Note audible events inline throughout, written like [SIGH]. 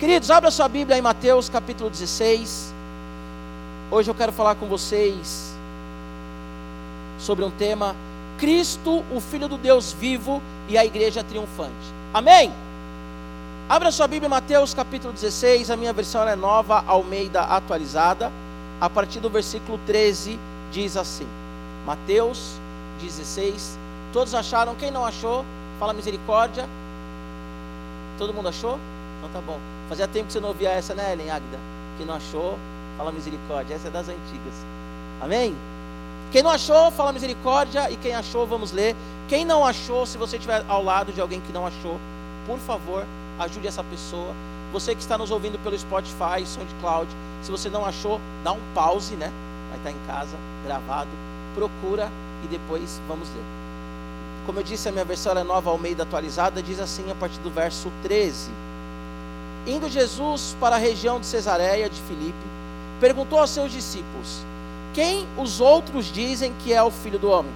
Queridos, abra sua Bíblia em Mateus capítulo 16. Hoje eu quero falar com vocês sobre um tema: Cristo, o Filho do Deus vivo e a igreja triunfante. Amém? Abra sua Bíblia em Mateus capítulo 16, a minha versão é nova, Almeida atualizada. A partir do versículo 13 diz assim: Mateus 16. Todos acharam? Quem não achou? Fala misericórdia. Todo mundo achou? Então tá bom. Fazia tempo que você não ouvia essa, né, Ellen Águida? Quem não achou, fala misericórdia. Essa é das antigas. Amém? Quem não achou, fala misericórdia. E quem achou, vamos ler. Quem não achou, se você estiver ao lado de alguém que não achou, por favor, ajude essa pessoa. Você que está nos ouvindo pelo Spotify, SoundCloud, se você não achou, dá um pause, né? Vai estar em casa, gravado. Procura e depois vamos ler. Como eu disse, a minha versão é nova Almeida atualizada, diz assim a partir do verso 13. Indo Jesus para a região de Cesareia de Filipe, perguntou aos seus discípulos: Quem os outros dizem que é o filho do homem?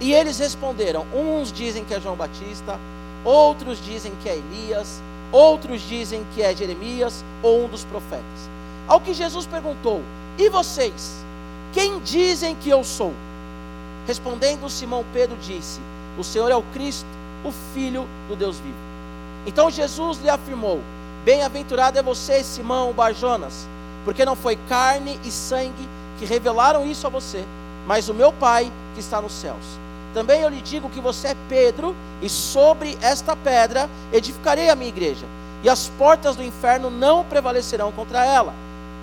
E eles responderam: Uns dizem que é João Batista, outros dizem que é Elias, outros dizem que é Jeremias ou um dos profetas. Ao que Jesus perguntou: E vocês? Quem dizem que eu sou? Respondendo Simão Pedro disse: O Senhor é o Cristo, o Filho do Deus vivo. Então Jesus lhe afirmou: Bem-aventurado é você, Simão Barjonas, porque não foi carne e sangue que revelaram isso a você, mas o meu Pai que está nos céus. Também eu lhe digo que você é Pedro, e sobre esta pedra edificarei a minha igreja, e as portas do inferno não prevalecerão contra ela.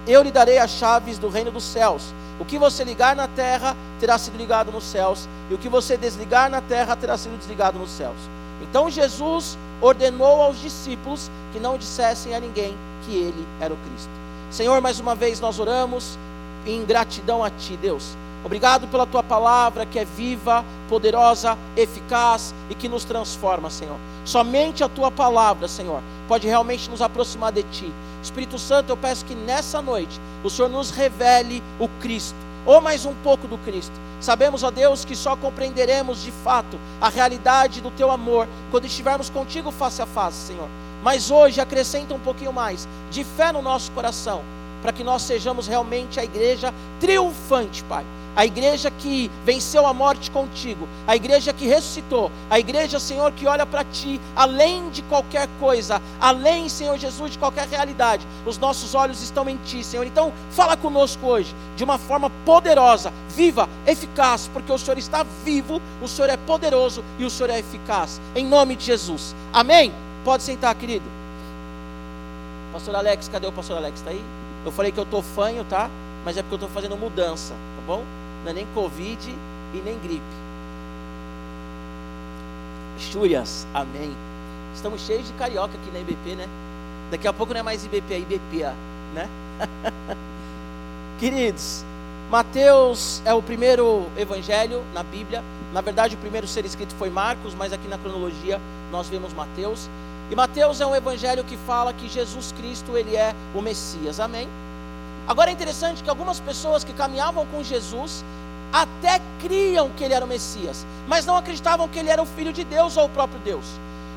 Eu lhe darei as chaves do reino dos céus. O que você ligar na terra terá sido ligado nos céus, e o que você desligar na terra terá sido desligado nos céus. Então Jesus ordenou aos discípulos que não dissessem a ninguém que ele era o Cristo. Senhor, mais uma vez nós oramos em gratidão a Ti, Deus. Obrigado pela tua palavra que é viva, poderosa, eficaz e que nos transforma, Senhor. Somente a tua palavra, Senhor, pode realmente nos aproximar de ti. Espírito Santo, eu peço que nessa noite o Senhor nos revele o Cristo, ou mais um pouco do Cristo. Sabemos, ó Deus, que só compreenderemos de fato a realidade do teu amor quando estivermos contigo face a face, Senhor. Mas hoje acrescenta um pouquinho mais de fé no nosso coração, para que nós sejamos realmente a igreja triunfante, Pai a igreja que venceu a morte contigo, a igreja que ressuscitou, a igreja, Senhor, que olha para ti, além de qualquer coisa, além, Senhor Jesus, de qualquer realidade, os nossos olhos estão em ti, Senhor. Então, fala conosco hoje, de uma forma poderosa, viva, eficaz, porque o Senhor está vivo, o Senhor é poderoso e o Senhor é eficaz, em nome de Jesus, amém? Pode sentar, querido. Pastor Alex, cadê o pastor Alex? Está aí? Eu falei que eu estou fanho, tá? Mas é porque eu estou fazendo mudança, tá bom? Não é nem Covid e nem gripe. Chúrias, amém. Estamos cheios de carioca aqui na IBP, né? Daqui a pouco não é mais IBP, é IBPA, né? [LAUGHS] Queridos, Mateus é o primeiro evangelho na Bíblia. Na verdade, o primeiro ser escrito foi Marcos, mas aqui na cronologia nós vemos Mateus. E Mateus é um evangelho que fala que Jesus Cristo, ele é o Messias. Amém? Agora é interessante que algumas pessoas que caminhavam com Jesus até criam que ele era o Messias, mas não acreditavam que ele era o Filho de Deus ou o próprio Deus.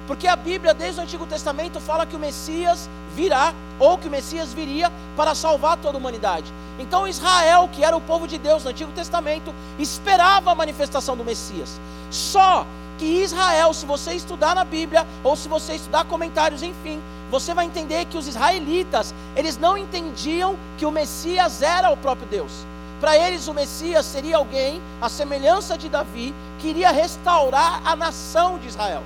Porque a Bíblia, desde o Antigo Testamento, fala que o Messias virá, ou que o Messias viria para salvar toda a humanidade. Então Israel, que era o povo de Deus no Antigo Testamento, esperava a manifestação do Messias. Só que Israel, se você estudar na Bíblia, ou se você estudar comentários, enfim, você vai entender que os israelitas, eles não entendiam que o Messias era o próprio Deus. Para eles, o Messias seria alguém, a semelhança de Davi, que iria restaurar a nação de Israel.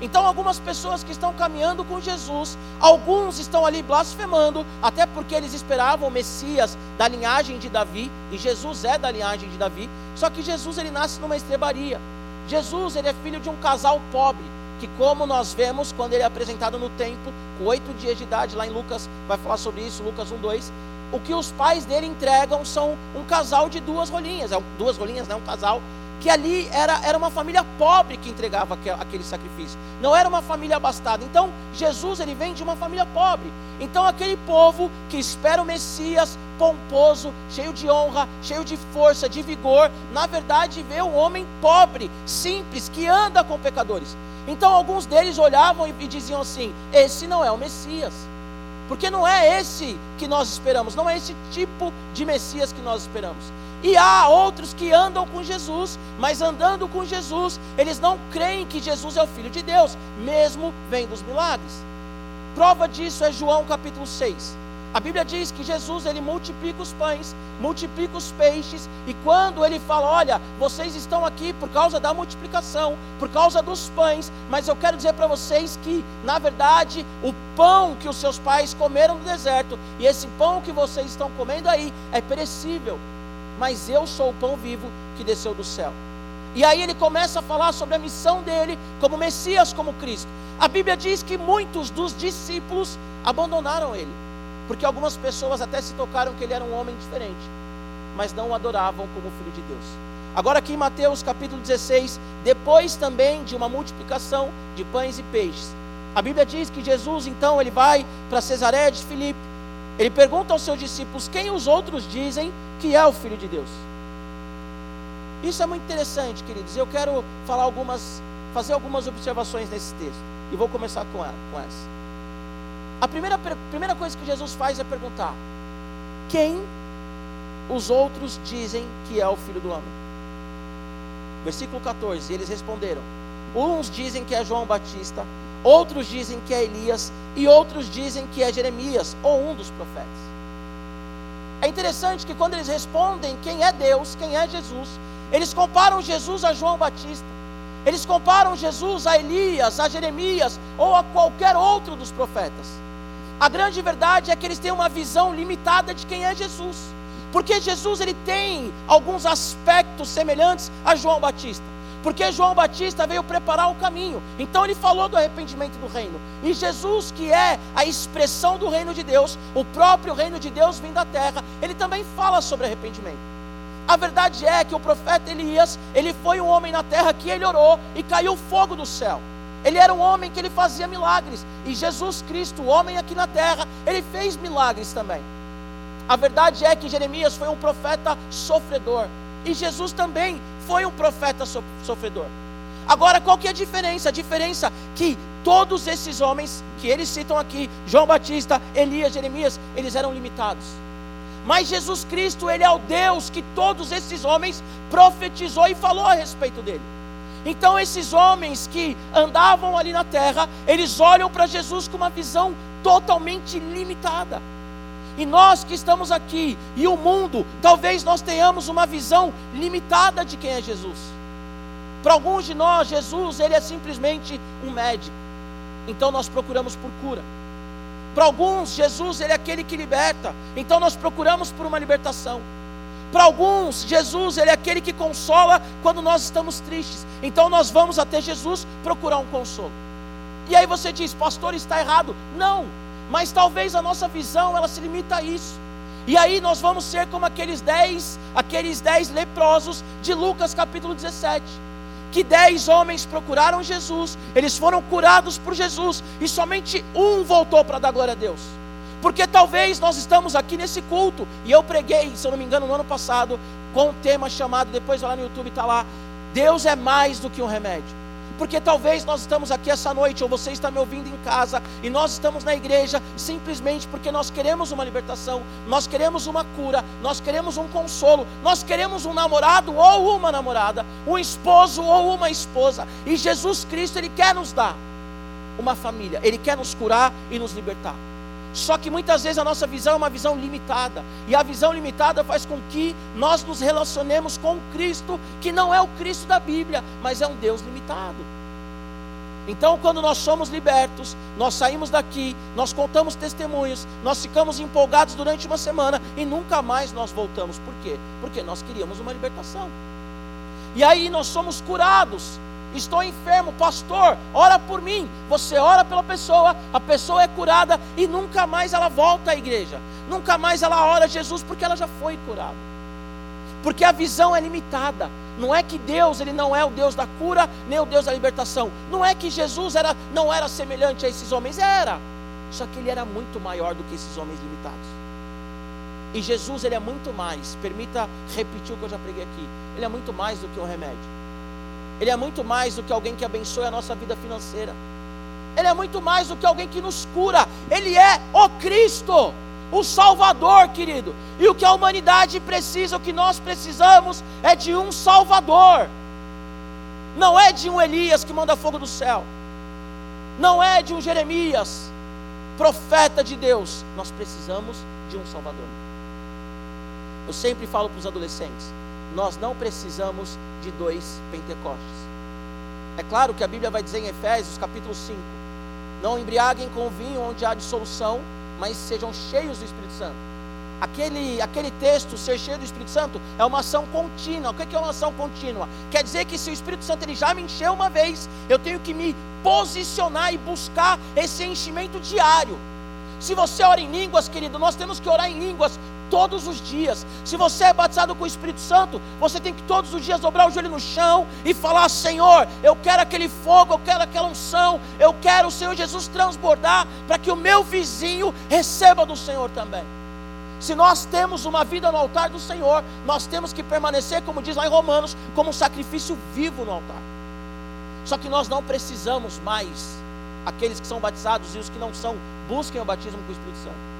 Então, algumas pessoas que estão caminhando com Jesus, alguns estão ali blasfemando, até porque eles esperavam o Messias da linhagem de Davi, e Jesus é da linhagem de Davi, só que Jesus ele nasce numa estrebaria. Jesus ele é filho de um casal pobre que como nós vemos quando ele é apresentado no templo, com oito dias de idade, lá em Lucas, vai falar sobre isso, Lucas 1,2, o que os pais dele entregam são um casal de duas rolinhas, é duas rolinhas, né, um casal, que ali era, era uma família pobre que entregava aquele, aquele sacrifício, não era uma família abastada. Então, Jesus ele vem de uma família pobre. Então, aquele povo que espera o Messias pomposo, cheio de honra, cheio de força, de vigor, na verdade vê um homem pobre, simples, que anda com pecadores. Então alguns deles olhavam e diziam assim: Esse não é o Messias. Porque não é esse que nós esperamos, não é esse tipo de Messias que nós esperamos. E há outros que andam com Jesus, mas andando com Jesus, eles não creem que Jesus é o Filho de Deus, mesmo vendo os milagres. Prova disso é João capítulo 6. A Bíblia diz que Jesus ele multiplica os pães, multiplica os peixes, e quando ele fala: Olha, vocês estão aqui por causa da multiplicação, por causa dos pães, mas eu quero dizer para vocês que, na verdade, o pão que os seus pais comeram no deserto, e esse pão que vocês estão comendo aí, é perecível, mas eu sou o pão vivo que desceu do céu. E aí ele começa a falar sobre a missão dele como Messias, como Cristo. A Bíblia diz que muitos dos discípulos abandonaram ele. Porque algumas pessoas até se tocaram que ele era um homem diferente, mas não o adoravam como filho de Deus. Agora, aqui em Mateus capítulo 16, depois também de uma multiplicação de pães e peixes, a Bíblia diz que Jesus então ele vai para Cesareia de Filipe. Ele pergunta aos seus discípulos quem os outros dizem que é o filho de Deus. Isso é muito interessante, queridos. Eu quero falar algumas, fazer algumas observações nesse texto. E vou começar com, com essa. A primeira, primeira coisa que Jesus faz é perguntar: quem os outros dizem que é o filho do homem? Versículo 14: Eles responderam: Uns dizem que é João Batista, outros dizem que é Elias, e outros dizem que é Jeremias ou um dos profetas. É interessante que quando eles respondem quem é Deus, quem é Jesus, eles comparam Jesus a João Batista. Eles comparam Jesus a Elias, a Jeremias ou a qualquer outro dos profetas. A grande verdade é que eles têm uma visão limitada de quem é Jesus. Porque Jesus ele tem alguns aspectos semelhantes a João Batista. Porque João Batista veio preparar o caminho. Então ele falou do arrependimento do reino. E Jesus, que é a expressão do reino de Deus, o próprio reino de Deus vindo à terra, ele também fala sobre arrependimento. A verdade é que o profeta Elias, ele foi um homem na terra que ele orou e caiu fogo do céu. Ele era um homem que ele fazia milagres. E Jesus Cristo, homem aqui na terra, ele fez milagres também. A verdade é que Jeremias foi um profeta sofredor. E Jesus também foi um profeta sofredor. Agora, qual que é a diferença? A diferença é que todos esses homens que eles citam aqui, João Batista, Elias, Jeremias, eles eram limitados. Mas Jesus Cristo, ele é o Deus que todos esses homens profetizou e falou a respeito dele. Então, esses homens que andavam ali na terra, eles olham para Jesus com uma visão totalmente limitada. E nós que estamos aqui, e o mundo, talvez nós tenhamos uma visão limitada de quem é Jesus. Para alguns de nós, Jesus, ele é simplesmente um médico. Então nós procuramos por cura. Para alguns, Jesus, ele é aquele que liberta. Então nós procuramos por uma libertação. Para alguns, Jesus ele é aquele que consola quando nós estamos tristes. Então nós vamos até Jesus procurar um consolo. E aí você diz, pastor, está errado. Não, mas talvez a nossa visão ela se limita a isso. E aí nós vamos ser como aqueles dez, aqueles dez leprosos de Lucas capítulo 17. Que dez homens procuraram Jesus, eles foram curados por Jesus, e somente um voltou para dar glória a Deus. Porque talvez nós estamos aqui nesse culto, e eu preguei, se eu não me engano, no ano passado, com um tema chamado, depois lá no YouTube está lá, Deus é mais do que um remédio. Porque talvez nós estamos aqui essa noite, ou você está me ouvindo em casa, e nós estamos na igreja simplesmente porque nós queremos uma libertação, nós queremos uma cura, nós queremos um consolo, nós queremos um namorado ou uma namorada, um esposo ou uma esposa, e Jesus Cristo, Ele quer nos dar uma família, Ele quer nos curar e nos libertar. Só que muitas vezes a nossa visão é uma visão limitada, e a visão limitada faz com que nós nos relacionemos com Cristo, que não é o Cristo da Bíblia, mas é um Deus limitado. Então, quando nós somos libertos, nós saímos daqui, nós contamos testemunhos, nós ficamos empolgados durante uma semana e nunca mais nós voltamos. Por quê? Porque nós queríamos uma libertação. E aí nós somos curados estou enfermo, pastor, ora por mim. Você ora pela pessoa, a pessoa é curada e nunca mais ela volta à igreja. Nunca mais ela ora a Jesus porque ela já foi curada. Porque a visão é limitada. Não é que Deus ele não é o Deus da cura, nem o Deus da libertação. Não é que Jesus era, não era semelhante a esses homens, era. Só que ele era muito maior do que esses homens limitados. E Jesus ele é muito mais. Permita repetir o que eu já preguei aqui. Ele é muito mais do que um remédio. Ele é muito mais do que alguém que abençoe a nossa vida financeira. Ele é muito mais do que alguém que nos cura. Ele é o Cristo, o Salvador, querido. E o que a humanidade precisa, o que nós precisamos, é de um Salvador. Não é de um Elias que manda fogo do céu. Não é de um Jeremias, profeta de Deus. Nós precisamos de um Salvador. Eu sempre falo para os adolescentes: nós não precisamos de dois Pentecostes. É claro que a Bíblia vai dizer em Efésios capítulo 5: Não embriaguem com vinho onde há dissolução, mas sejam cheios do Espírito Santo aquele, aquele texto, ser cheio do Espírito Santo, é uma ação contínua. O que é uma ação contínua? Quer dizer que se o Espírito Santo ele já me encheu uma vez, eu tenho que me posicionar e buscar esse enchimento diário. Se você ora em línguas, querido, nós temos que orar em línguas todos os dias. Se você é batizado com o Espírito Santo, você tem que todos os dias dobrar o joelho no chão e falar: Senhor, eu quero aquele fogo, eu quero aquela unção, eu quero o Senhor Jesus transbordar para que o meu vizinho receba do Senhor também. Se nós temos uma vida no altar do Senhor, nós temos que permanecer, como diz lá em Romanos, como um sacrifício vivo no altar. Só que nós não precisamos mais, aqueles que são batizados e os que não são, busquem o batismo com o Espírito Santo.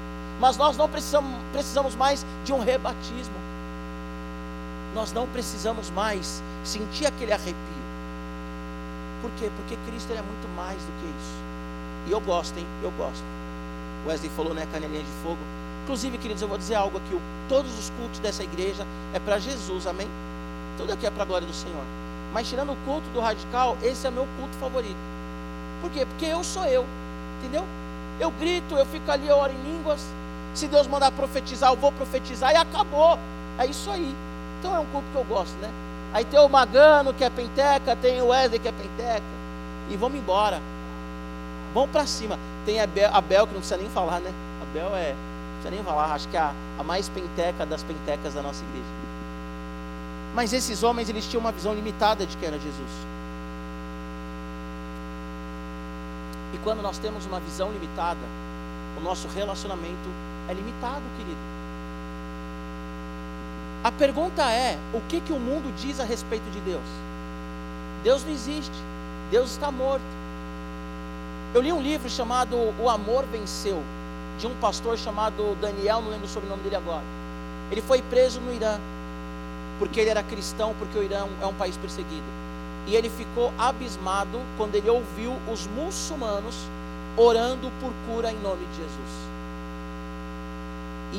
Mas nós não precisamos, precisamos mais de um rebatismo. Nós não precisamos mais sentir aquele arrepio. Por quê? Porque Cristo é muito mais do que isso. E eu gosto, hein? Eu gosto. Wesley falou, né? Canelinha de fogo. Inclusive, queridos, eu vou dizer algo aqui: todos os cultos dessa igreja é para Jesus, amém? Tudo aqui é para a glória do Senhor. Mas tirando o culto do radical, esse é meu culto favorito. Por quê? Porque eu sou eu, entendeu? Eu grito, eu fico ali, eu oro em línguas. Se Deus mandar profetizar, eu vou profetizar e acabou. É isso aí. Então é um culto que eu gosto, né? Aí tem o Magano que é penteca, tem o Wesley que é penteca. E vamos embora. Vamos para cima. Tem a Bel, a Bel que não precisa nem falar, né? A Bel é precisa nem falar, acho que é a, a mais penteca das pentecas da nossa igreja. Mas esses homens, eles tinham uma visão limitada de quem era Jesus. E quando nós temos uma visão limitada, o nosso relacionamento é limitado, querido. A pergunta é: o que, que o mundo diz a respeito de Deus? Deus não existe, Deus está morto. Eu li um livro chamado O Amor Venceu de um pastor chamado Daniel, não lembro o sobrenome dele agora. Ele foi preso no Irã, porque ele era cristão, porque o Irã é um país perseguido. E ele ficou abismado quando ele ouviu os muçulmanos orando por cura em nome de Jesus.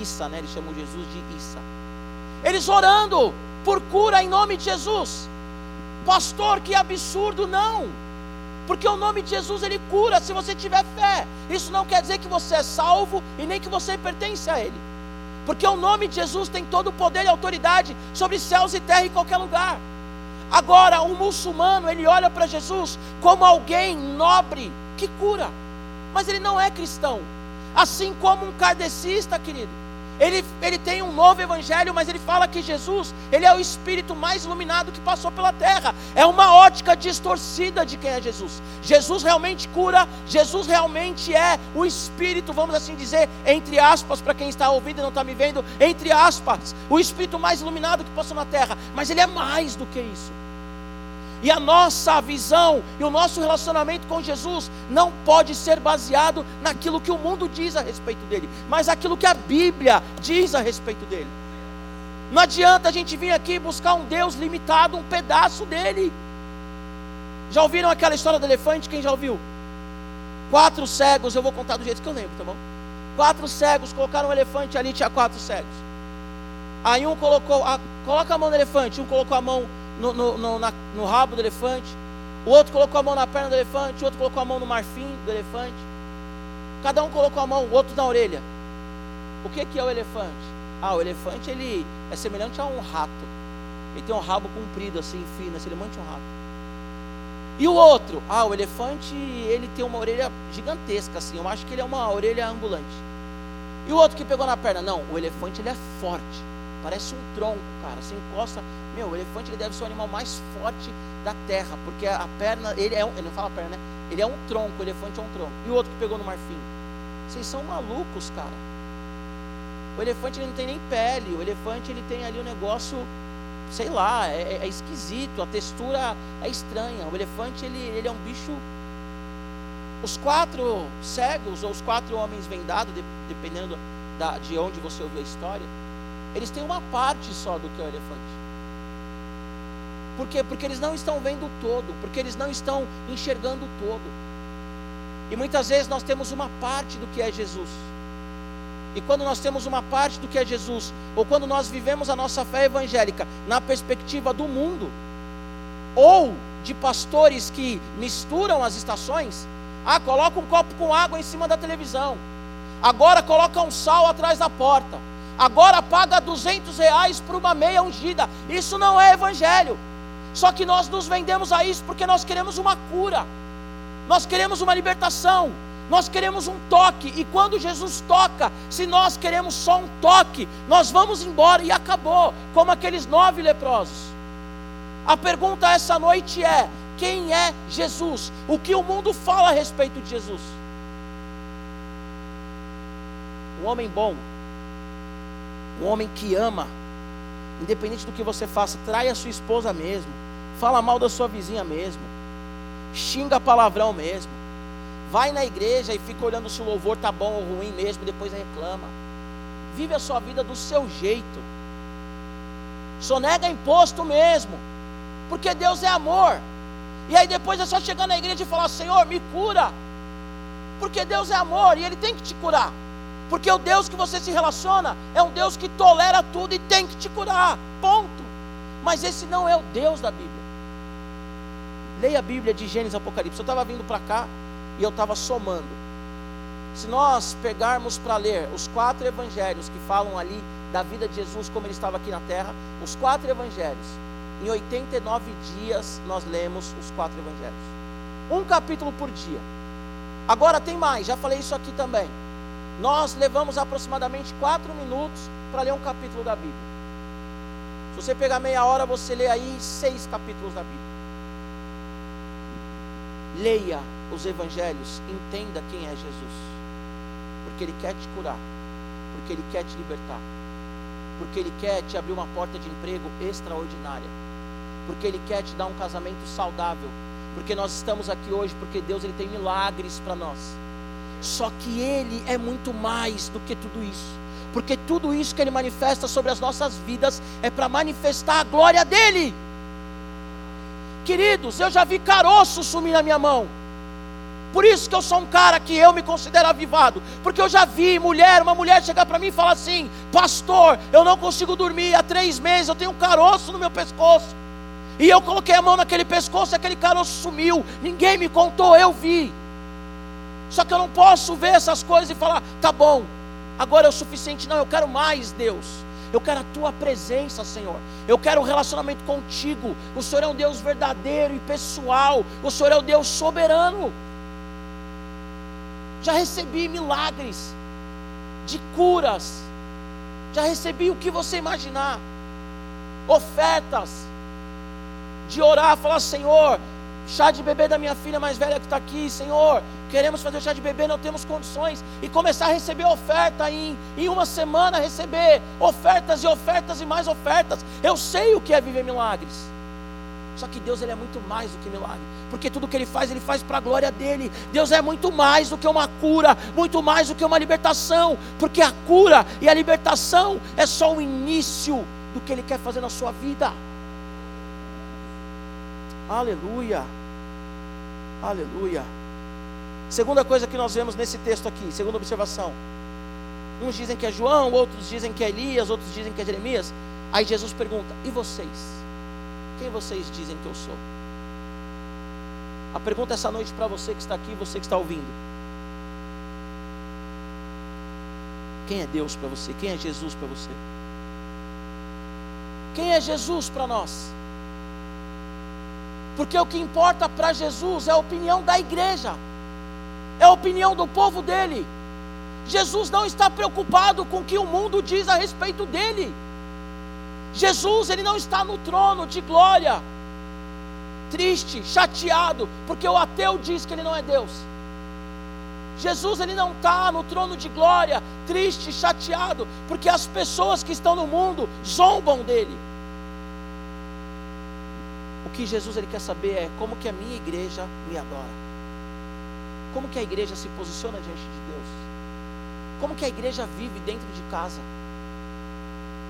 Issa, né? Eles chamam Jesus de Issa. Eles orando por cura em nome de Jesus. Pastor, que absurdo, não. Porque o nome de Jesus ele cura se você tiver fé. Isso não quer dizer que você é salvo e nem que você pertence a ele. Porque o nome de Jesus tem todo o poder e autoridade sobre céus e terra em qualquer lugar. Agora, um muçulmano, ele olha para Jesus como alguém nobre que cura. Mas ele não é cristão. Assim como um kardecista, querido ele, ele tem um novo evangelho, mas ele fala que Jesus, ele é o espírito mais iluminado que passou pela terra. É uma ótica distorcida de quem é Jesus. Jesus realmente cura, Jesus realmente é o espírito, vamos assim dizer, entre aspas, para quem está ouvindo e não está me vendo, entre aspas, o espírito mais iluminado que passou na terra. Mas ele é mais do que isso. E a nossa visão e o nosso relacionamento com Jesus não pode ser baseado naquilo que o mundo diz a respeito dele, mas aquilo que a Bíblia diz a respeito dele. Não adianta a gente vir aqui buscar um Deus limitado, um pedaço dele. Já ouviram aquela história do elefante? Quem já ouviu? Quatro cegos, eu vou contar do jeito que eu lembro, tá bom? Quatro cegos colocaram um elefante ali, tinha quatro cegos. Aí um colocou, a, coloca a mão no elefante, um colocou a mão no, no, no, na, no rabo do elefante, o outro colocou a mão na perna do elefante, o outro colocou a mão no marfim do elefante. Cada um colocou a mão, o outro na orelha. O que, que é o elefante? Ah, o elefante ele é semelhante a um rato. Ele tem um rabo comprido assim, fino, é semelhante a um rato. E o outro? Ah, o elefante ele tem uma orelha gigantesca assim. Eu acho que ele é uma orelha ambulante. E o outro que pegou na perna? Não, o elefante ele é forte. Parece um tronco, cara. Você encosta. Meu, o elefante ele deve ser o animal mais forte da terra, porque a perna, ele é um, ele não fala perna, né? Ele é um tronco, o elefante é um tronco. E o outro que pegou no marfim? Vocês são malucos, cara. O elefante ele não tem nem pele, o elefante ele tem ali um negócio, sei lá, é, é, é esquisito, a textura é estranha. O elefante ele, ele é um bicho. Os quatro cegos ou os quatro homens vendados, dependendo da, de onde você ouviu a história, eles têm uma parte só do que é o elefante. Por quê? Porque eles não estão vendo o todo, porque eles não estão enxergando o todo. E muitas vezes nós temos uma parte do que é Jesus. E quando nós temos uma parte do que é Jesus, ou quando nós vivemos a nossa fé evangélica na perspectiva do mundo, ou de pastores que misturam as estações, ah, coloca um copo com água em cima da televisão, agora coloca um sal atrás da porta, agora paga 200 reais por uma meia ungida, isso não é evangelho, só que nós nos vendemos a isso porque nós queremos uma cura, nós queremos uma libertação, nós queremos um toque, e quando Jesus toca, se nós queremos só um toque, nós vamos embora e acabou, como aqueles nove leprosos. A pergunta essa noite é: quem é Jesus? O que o mundo fala a respeito de Jesus? Um homem bom, um homem que ama, independente do que você faça, trai a sua esposa mesmo, fala mal da sua vizinha mesmo, xinga palavrão mesmo Vai na igreja e fica olhando se o louvor está bom ou ruim mesmo, e depois reclama. Vive a sua vida do seu jeito. Sonega imposto mesmo. Porque Deus é amor. E aí depois é só chegar na igreja e falar: Senhor, me cura. Porque Deus é amor e Ele tem que te curar. Porque o Deus que você se relaciona é um Deus que tolera tudo e tem que te curar. Ponto. Mas esse não é o Deus da Bíblia. Leia a Bíblia de Gênesis Apocalipse. Eu estava vindo para cá e eu estava somando. Se nós pegarmos para ler os quatro evangelhos que falam ali da vida de Jesus como ele estava aqui na terra, os quatro evangelhos, em 89 dias nós lemos os quatro evangelhos. Um capítulo por dia. Agora tem mais, já falei isso aqui também. Nós levamos aproximadamente quatro minutos para ler um capítulo da Bíblia. Se você pegar meia hora, você lê aí seis capítulos da Bíblia. Leia os evangelhos, entenda quem é Jesus. Porque Ele quer te curar, porque Ele quer te libertar, porque Ele quer te abrir uma porta de emprego extraordinária, porque Ele quer te dar um casamento saudável, porque nós estamos aqui hoje porque Deus ele tem milagres para nós. Só que Ele é muito mais do que tudo isso, porque tudo isso que Ele manifesta sobre as nossas vidas é para manifestar a glória dEle. Queridos, eu já vi caroço sumir na minha mão. Por isso que eu sou um cara que eu me considero avivado. Porque eu já vi mulher, uma mulher chegar para mim e falar assim: Pastor, eu não consigo dormir há três meses, eu tenho um caroço no meu pescoço. E eu coloquei a mão naquele pescoço e aquele caroço sumiu. Ninguém me contou, eu vi. Só que eu não posso ver essas coisas e falar: Tá bom, agora é o suficiente. Não, eu quero mais, Deus. Eu quero a tua presença, Senhor. Eu quero um relacionamento contigo. O Senhor é um Deus verdadeiro e pessoal. O Senhor é o Deus soberano já recebi milagres de curas, já recebi o que você imaginar, ofertas de orar, falar: Senhor, chá de bebê da minha filha mais velha que está aqui, Senhor, queremos fazer o chá de bebê, não temos condições, e começar a receber oferta em, em uma semana, receber ofertas e ofertas e mais ofertas. Eu sei o que é viver milagres. Só que Deus ele é muito mais do que milagre, porque tudo que ele faz, ele faz para a glória dele. Deus é muito mais do que uma cura, muito mais do que uma libertação, porque a cura e a libertação é só o início do que ele quer fazer na sua vida. Aleluia. Aleluia. Segunda coisa que nós vemos nesse texto aqui, segunda observação. Uns dizem que é João, outros dizem que é Elias, outros dizem que é Jeremias. Aí Jesus pergunta: "E vocês?" Quem vocês dizem que eu sou? A pergunta essa noite para você que está aqui, você que está ouvindo. Quem é Deus para você? Quem é Jesus para você? Quem é Jesus para nós? Porque o que importa para Jesus é a opinião da igreja, é a opinião do povo dele. Jesus não está preocupado com o que o mundo diz a respeito dele. Jesus, ele não está no trono de glória, triste, chateado, porque o ateu diz que ele não é Deus. Jesus, ele não está no trono de glória, triste, chateado, porque as pessoas que estão no mundo zombam dele. Que Jesus ele quer saber é como que a minha igreja me adora. como que a igreja se posiciona diante de Deus? Como que a igreja vive dentro de casa?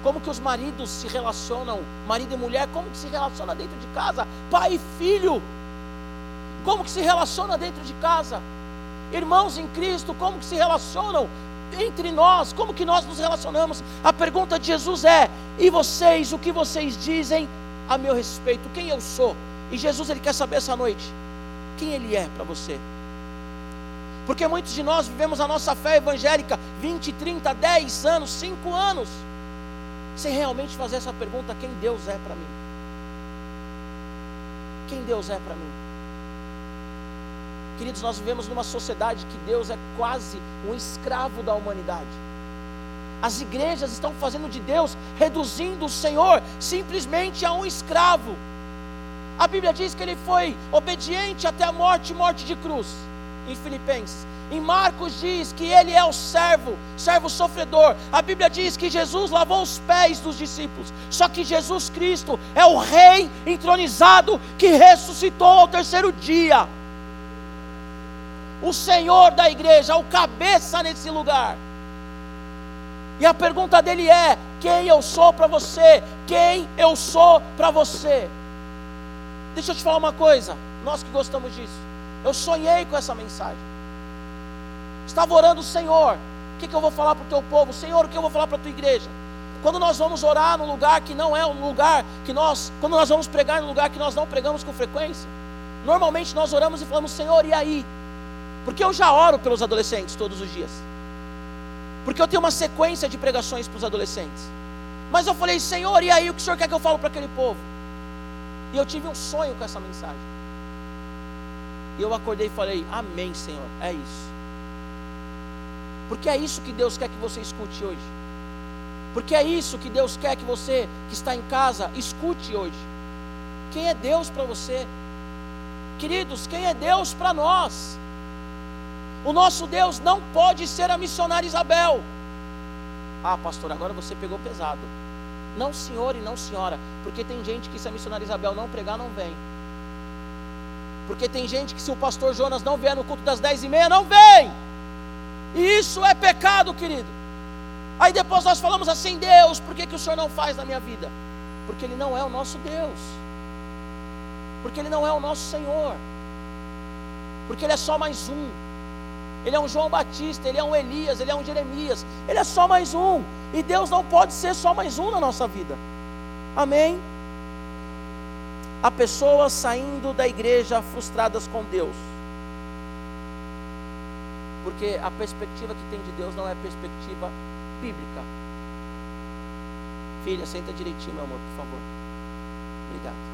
Como que os maridos se relacionam, marido e mulher, como que se relaciona dentro de casa? Pai e filho. Como que se relaciona dentro de casa? Irmãos em Cristo, como que se relacionam entre nós? Como que nós nos relacionamos? A pergunta de Jesus é: "E vocês, o que vocês dizem a meu respeito? Quem eu sou?" E Jesus ele quer saber essa noite quem ele é para você. Porque muitos de nós vivemos a nossa fé evangélica 20, 30, 10 anos, 5 anos, sem realmente fazer essa pergunta: quem Deus é para mim? Quem Deus é para mim? Queridos, nós vivemos numa sociedade que Deus é quase um escravo da humanidade. As igrejas estão fazendo de Deus, reduzindo o Senhor simplesmente a um escravo. A Bíblia diz que ele foi obediente até a morte morte de cruz, em Filipenses. Em Marcos diz que ele é o servo, servo sofredor. A Bíblia diz que Jesus lavou os pés dos discípulos. Só que Jesus Cristo é o rei entronizado que ressuscitou ao terceiro dia. O Senhor da igreja, o cabeça nesse lugar. E a pergunta dele é: quem eu sou para você? Quem eu sou para você? Deixa eu te falar uma coisa, nós que gostamos disso. Eu sonhei com essa mensagem. Estava orando, Senhor, o que, que eu vou falar para o teu povo? Senhor, o que eu vou falar para a tua igreja? Quando nós vamos orar num lugar que não é um lugar que nós, quando nós vamos pregar num lugar que nós não pregamos com frequência, normalmente nós oramos e falamos, Senhor, e aí? Porque eu já oro pelos adolescentes todos os dias. Porque eu tenho uma sequência de pregações para os adolescentes. Mas eu falei, Senhor, e aí o que o Senhor quer que eu falo para aquele povo? E eu tive um sonho com essa mensagem. E eu acordei e falei: Amém, Senhor, é isso. Porque é isso que Deus quer que você escute hoje. Porque é isso que Deus quer que você que está em casa escute hoje. Quem é Deus para você? Queridos, quem é Deus para nós? O nosso Deus não pode ser a missionária Isabel. Ah, pastor, agora você pegou pesado. Não senhor e não senhora. Porque tem gente que se a missionária Isabel não pregar, não vem. Porque tem gente que se o pastor Jonas não vier no culto das dez e meia, não vem. E isso é pecado, querido. Aí depois nós falamos assim, Deus, por que, que o Senhor não faz na minha vida? Porque Ele não é o nosso Deus. Porque Ele não é o nosso Senhor. Porque Ele é só mais um. Ele é um João Batista, ele é um Elias, ele é um Jeremias. Ele é só mais um. E Deus não pode ser só mais um na nossa vida. Amém? Há pessoas saindo da igreja frustradas com Deus. Porque a perspectiva que tem de Deus não é perspectiva bíblica. Filha, senta direitinho, meu amor, por favor. Obrigado.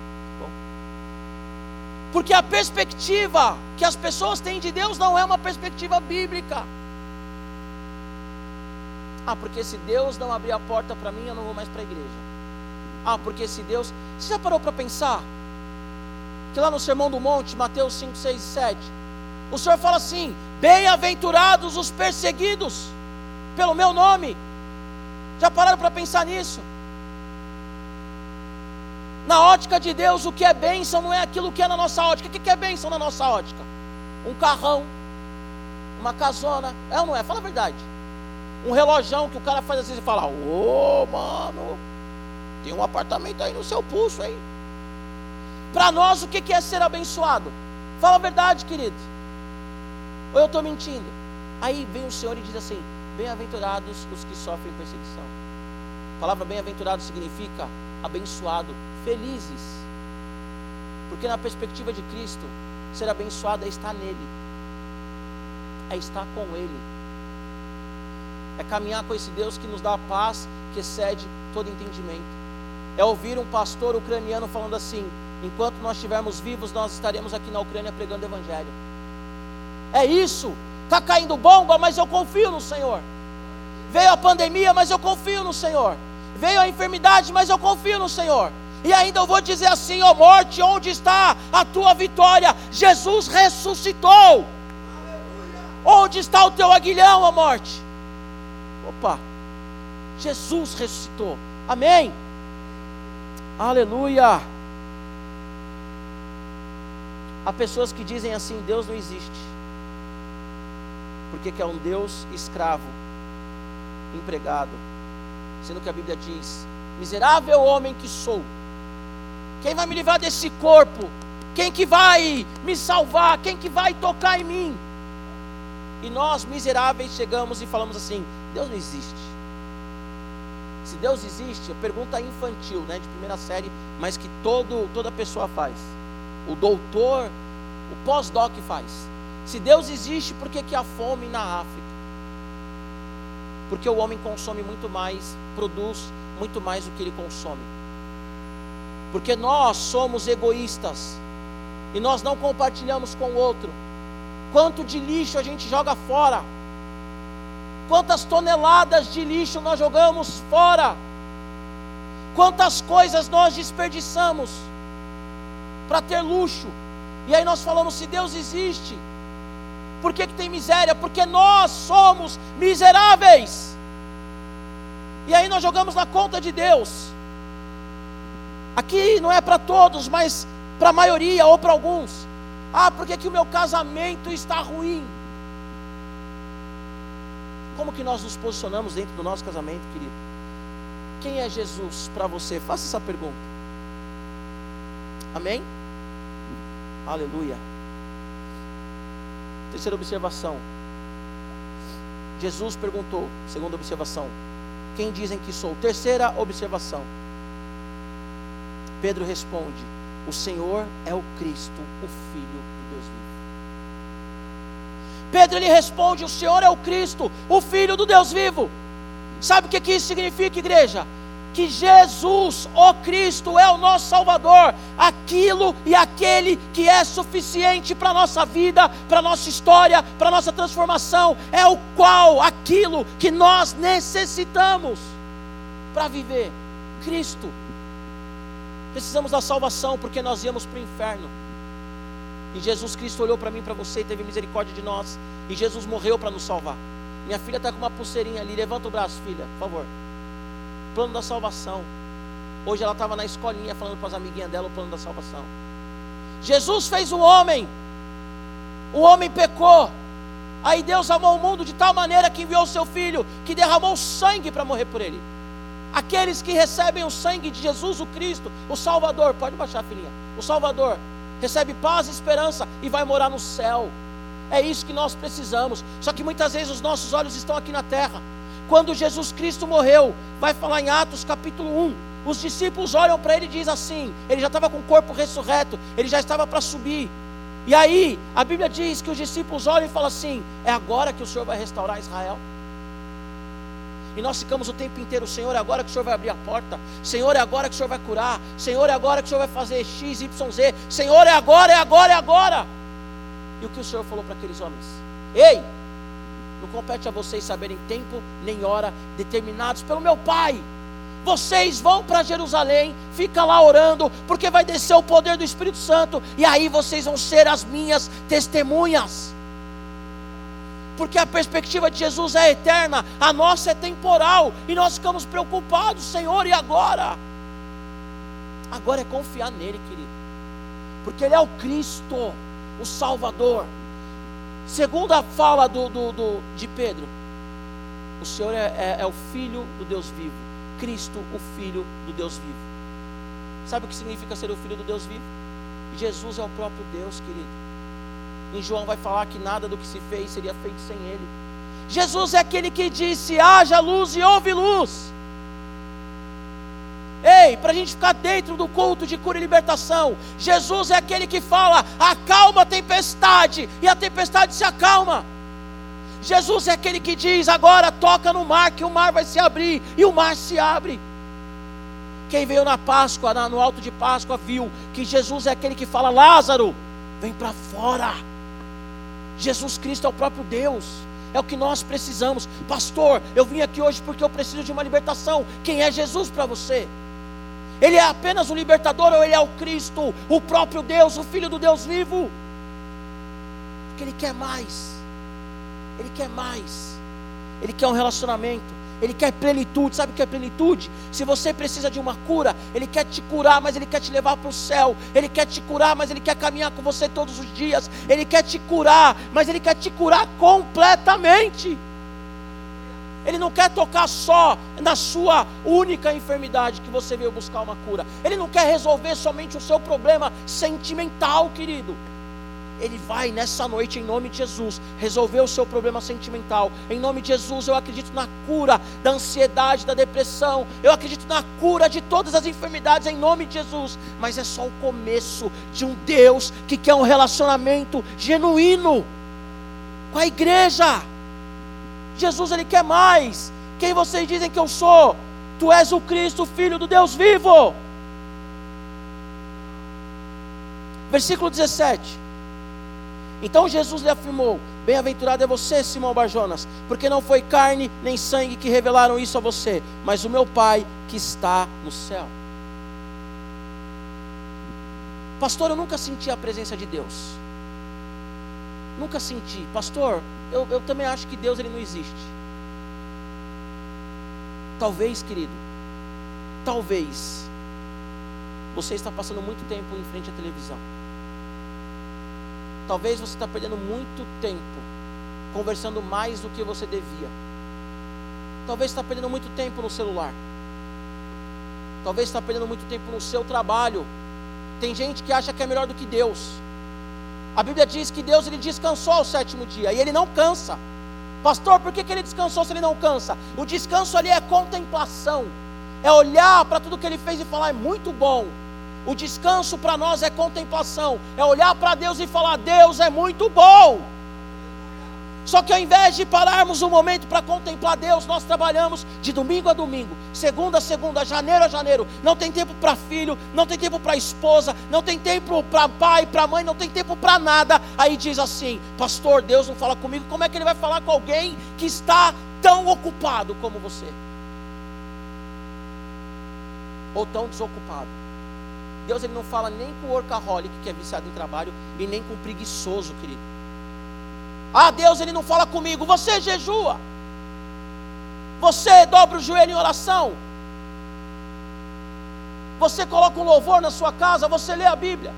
Porque a perspectiva que as pessoas têm de Deus não é uma perspectiva bíblica. Ah, porque se Deus não abrir a porta para mim, eu não vou mais para a igreja. Ah, porque se Deus. Você já parou para pensar? Que lá no Sermão do Monte, Mateus 5, 6 e 7, o Senhor fala assim: Bem-aventurados os perseguidos pelo meu nome. Já pararam para pensar nisso? Na ótica de Deus, o que é bênção não é aquilo que é na nossa ótica. O que é bênção na nossa ótica? Um carrão, uma casona. É ou não é? Fala a verdade. Um relojão que o cara faz assim e fala: Ô, oh, mano, tem um apartamento aí no seu pulso, hein? Para nós, o que é ser abençoado? Fala a verdade, querido. Ou eu estou mentindo? Aí vem o Senhor e diz assim: Bem-aventurados os que sofrem perseguição. A palavra bem-aventurado significa abençoado, felizes. Porque na perspectiva de Cristo, ser abençoado é estar nele, é estar com Ele, é caminhar com esse Deus que nos dá a paz que excede todo entendimento. É ouvir um pastor ucraniano falando assim: enquanto nós estivermos vivos, nós estaremos aqui na Ucrânia pregando o Evangelho. É isso. Está caindo bomba, mas eu confio no Senhor. Veio a pandemia, mas eu confio no Senhor. Veio a enfermidade, mas eu confio no Senhor. E ainda eu vou dizer assim: ó oh morte, onde está a tua vitória? Jesus ressuscitou. Aleluia. Onde está o teu aguilhão, ó oh morte? Opa, Jesus ressuscitou. Amém. Aleluia. Há pessoas que dizem assim: Deus não existe. Porque que é um Deus escravo, empregado, sendo que a Bíblia diz: miserável homem que sou, quem vai me livrar desse corpo? Quem que vai me salvar? Quem que vai tocar em mim? E nós, miseráveis, chegamos e falamos assim: Deus não existe. Se Deus existe, a pergunta infantil, né, de primeira série, mas que todo, toda pessoa faz. O doutor, o pós-doc faz. Se Deus existe, por que, que há fome na África? Porque o homem consome muito mais, produz muito mais do que ele consome. Porque nós somos egoístas e nós não compartilhamos com o outro. Quanto de lixo a gente joga fora? Quantas toneladas de lixo nós jogamos fora? Quantas coisas nós desperdiçamos para ter luxo? E aí nós falamos: se Deus existe, por que, que tem miséria? Porque nós somos miseráveis. E aí nós jogamos na conta de Deus. Aqui não é para todos, mas para a maioria ou para alguns. Ah, por que, que o meu casamento está ruim? Como que nós nos posicionamos dentro do nosso casamento, querido? Quem é Jesus para você? Faça essa pergunta. Amém? Aleluia. Terceira observação. Jesus perguntou, segunda observação, quem dizem que sou? Terceira observação. Pedro responde: O Senhor é o Cristo, o Filho do Deus vivo. Pedro ele responde: O Senhor é o Cristo, o Filho do Deus vivo. Sabe o que, que isso significa, igreja? Que Jesus, o Cristo, é o nosso Salvador, aquilo e aquele que é suficiente para a nossa vida, para a nossa história, para a nossa transformação, é o qual, aquilo que nós necessitamos para viver. Cristo, Precisamos da salvação porque nós íamos para o inferno. E Jesus Cristo olhou para mim, para você e teve misericórdia de nós. E Jesus morreu para nos salvar. Minha filha está com uma pulseirinha ali. Levanta o braço, filha, por favor. Plano da salvação. Hoje ela estava na escolinha falando para as amiguinhas dela o plano da salvação. Jesus fez o homem. O homem pecou. Aí Deus amou o mundo de tal maneira que enviou o seu filho, que derramou sangue para morrer por ele. Aqueles que recebem o sangue de Jesus, o Cristo, o Salvador, pode baixar, filhinha. O Salvador recebe paz e esperança e vai morar no céu. É isso que nós precisamos. Só que muitas vezes os nossos olhos estão aqui na terra. Quando Jesus Cristo morreu, vai falar em Atos capítulo 1. Os discípulos olham para ele e dizem assim: ele já estava com o corpo ressurreto, ele já estava para subir. E aí, a Bíblia diz que os discípulos olham e falam assim: é agora que o Senhor vai restaurar Israel? E nós ficamos o tempo inteiro, Senhor, é agora que o Senhor vai abrir a porta. Senhor, é agora que o Senhor vai curar. Senhor, é agora que o Senhor vai fazer X, Y, Z. Senhor, é agora, é agora, é agora. E o que o Senhor falou para aqueles homens? Ei, não compete a vocês saberem tempo nem hora determinados pelo meu Pai. Vocês vão para Jerusalém, fica lá orando, porque vai descer o poder do Espírito Santo, e aí vocês vão ser as minhas testemunhas porque a perspectiva de Jesus é eterna, a nossa é temporal, e nós ficamos preocupados, Senhor, e agora? Agora é confiar nele, querido, porque Ele é o Cristo, o Salvador. Segundo a fala do, do, do de Pedro, o Senhor é, é, é o Filho do Deus vivo, Cristo, o Filho do Deus vivo. Sabe o que significa ser o Filho do Deus vivo? Jesus é o próprio Deus, querido. Em João vai falar que nada do que se fez seria feito sem ele. Jesus é aquele que disse: haja luz e houve luz. Ei, para a gente ficar dentro do culto de cura e libertação, Jesus é aquele que fala: acalma a tempestade, e a tempestade se acalma. Jesus é aquele que diz: agora toca no mar, que o mar vai se abrir, e o mar se abre. Quem veio na Páscoa, no alto de Páscoa, viu que Jesus é aquele que fala: Lázaro, vem para fora. Jesus Cristo é o próprio Deus. É o que nós precisamos. Pastor, eu vim aqui hoje porque eu preciso de uma libertação. Quem é Jesus para você? Ele é apenas o libertador ou ele é o Cristo, o próprio Deus, o Filho do Deus vivo? Porque ele quer mais. Ele quer mais. Ele quer um relacionamento. Ele quer plenitude. Sabe o que é plenitude? Se você precisa de uma cura, Ele quer te curar, mas Ele quer te levar para o céu. Ele quer te curar, mas Ele quer caminhar com você todos os dias. Ele quer te curar, mas Ele quer te curar completamente. Ele não quer tocar só na sua única enfermidade que você veio buscar uma cura. Ele não quer resolver somente o seu problema sentimental, querido. Ele vai nessa noite, em nome de Jesus, resolver o seu problema sentimental. Em nome de Jesus, eu acredito na cura da ansiedade, da depressão. Eu acredito na cura de todas as enfermidades, em nome de Jesus. Mas é só o começo de um Deus que quer um relacionamento genuíno com a igreja. Jesus, Ele quer mais. Quem vocês dizem que eu sou? Tu és o Cristo, Filho do Deus vivo. Versículo 17. Então Jesus lhe afirmou: Bem-aventurado é você, Simão Barjonas, porque não foi carne nem sangue que revelaram isso a você, mas o meu Pai que está no céu. Pastor, eu nunca senti a presença de Deus. Nunca senti. Pastor, eu, eu também acho que Deus ele não existe. Talvez, querido, talvez você está passando muito tempo em frente à televisão. Talvez você está perdendo muito tempo conversando mais do que você devia. Talvez está perdendo muito tempo no celular. Talvez está perdendo muito tempo no seu trabalho. Tem gente que acha que é melhor do que Deus. A Bíblia diz que Deus ele descansou ao sétimo dia e ele não cansa. Pastor, por que, que ele descansou se ele não cansa? O descanso ali é contemplação, é olhar para tudo que ele fez e falar, é muito bom. O descanso para nós é contemplação, é olhar para Deus e falar: Deus é muito bom. Só que ao invés de pararmos um momento para contemplar Deus, nós trabalhamos de domingo a domingo, segunda a segunda, janeiro a janeiro. Não tem tempo para filho, não tem tempo para esposa, não tem tempo para pai, para mãe, não tem tempo para nada. Aí diz assim: Pastor, Deus não fala comigo. Como é que ele vai falar com alguém que está tão ocupado como você? Ou tão desocupado? Deus ele não fala nem com o workaholic que é viciado em trabalho e nem com o preguiçoso, querido. Ah, Deus ele não fala comigo. Você jejua. Você dobra o joelho em oração. Você coloca um louvor na sua casa, você lê a Bíblia.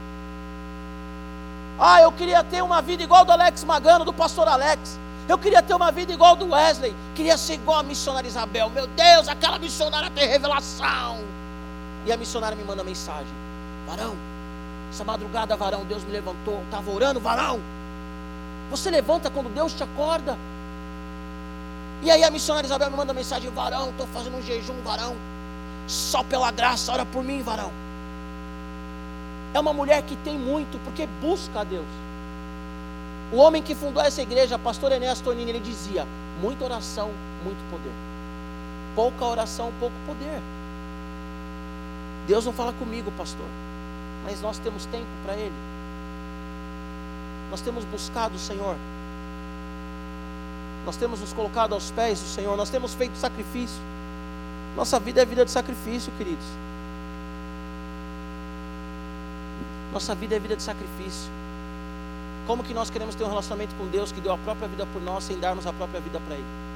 Ah, eu queria ter uma vida igual do Alex Magano, do pastor Alex. Eu queria ter uma vida igual do Wesley. Queria ser igual a missionária Isabel. Meu Deus, aquela missionária tem revelação. E a missionária me manda mensagem. Varão, essa madrugada, varão, Deus me levantou. Estava orando, varão. Você levanta quando Deus te acorda. E aí a missionária Isabel me manda mensagem: varão, estou fazendo um jejum, varão. Só pela graça, ora por mim, varão. É uma mulher que tem muito, porque busca a Deus. O homem que fundou essa igreja, pastor Ernesto Tonini, ele dizia: muita oração, muito poder. Pouca oração, pouco poder. Deus não fala comigo, pastor mas nós temos tempo para Ele. Nós temos buscado o Senhor. Nós temos nos colocado aos pés do Senhor. Nós temos feito sacrifício. Nossa vida é vida de sacrifício, queridos. Nossa vida é vida de sacrifício. Como que nós queremos ter um relacionamento com Deus que deu a própria vida por nós sem darmos a própria vida para Ele?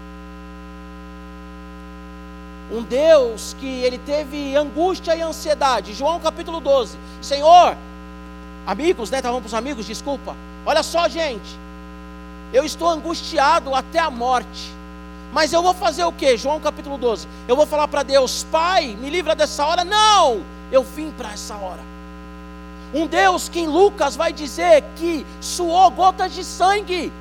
Um Deus que ele teve angústia e ansiedade. João capítulo 12. Senhor, amigos, né? Estavam para os amigos, desculpa. Olha só, gente. Eu estou angustiado até a morte. Mas eu vou fazer o que? João capítulo 12. Eu vou falar para Deus, Pai, me livra dessa hora? Não! Eu vim para essa hora. Um Deus que em Lucas vai dizer que suou gotas de sangue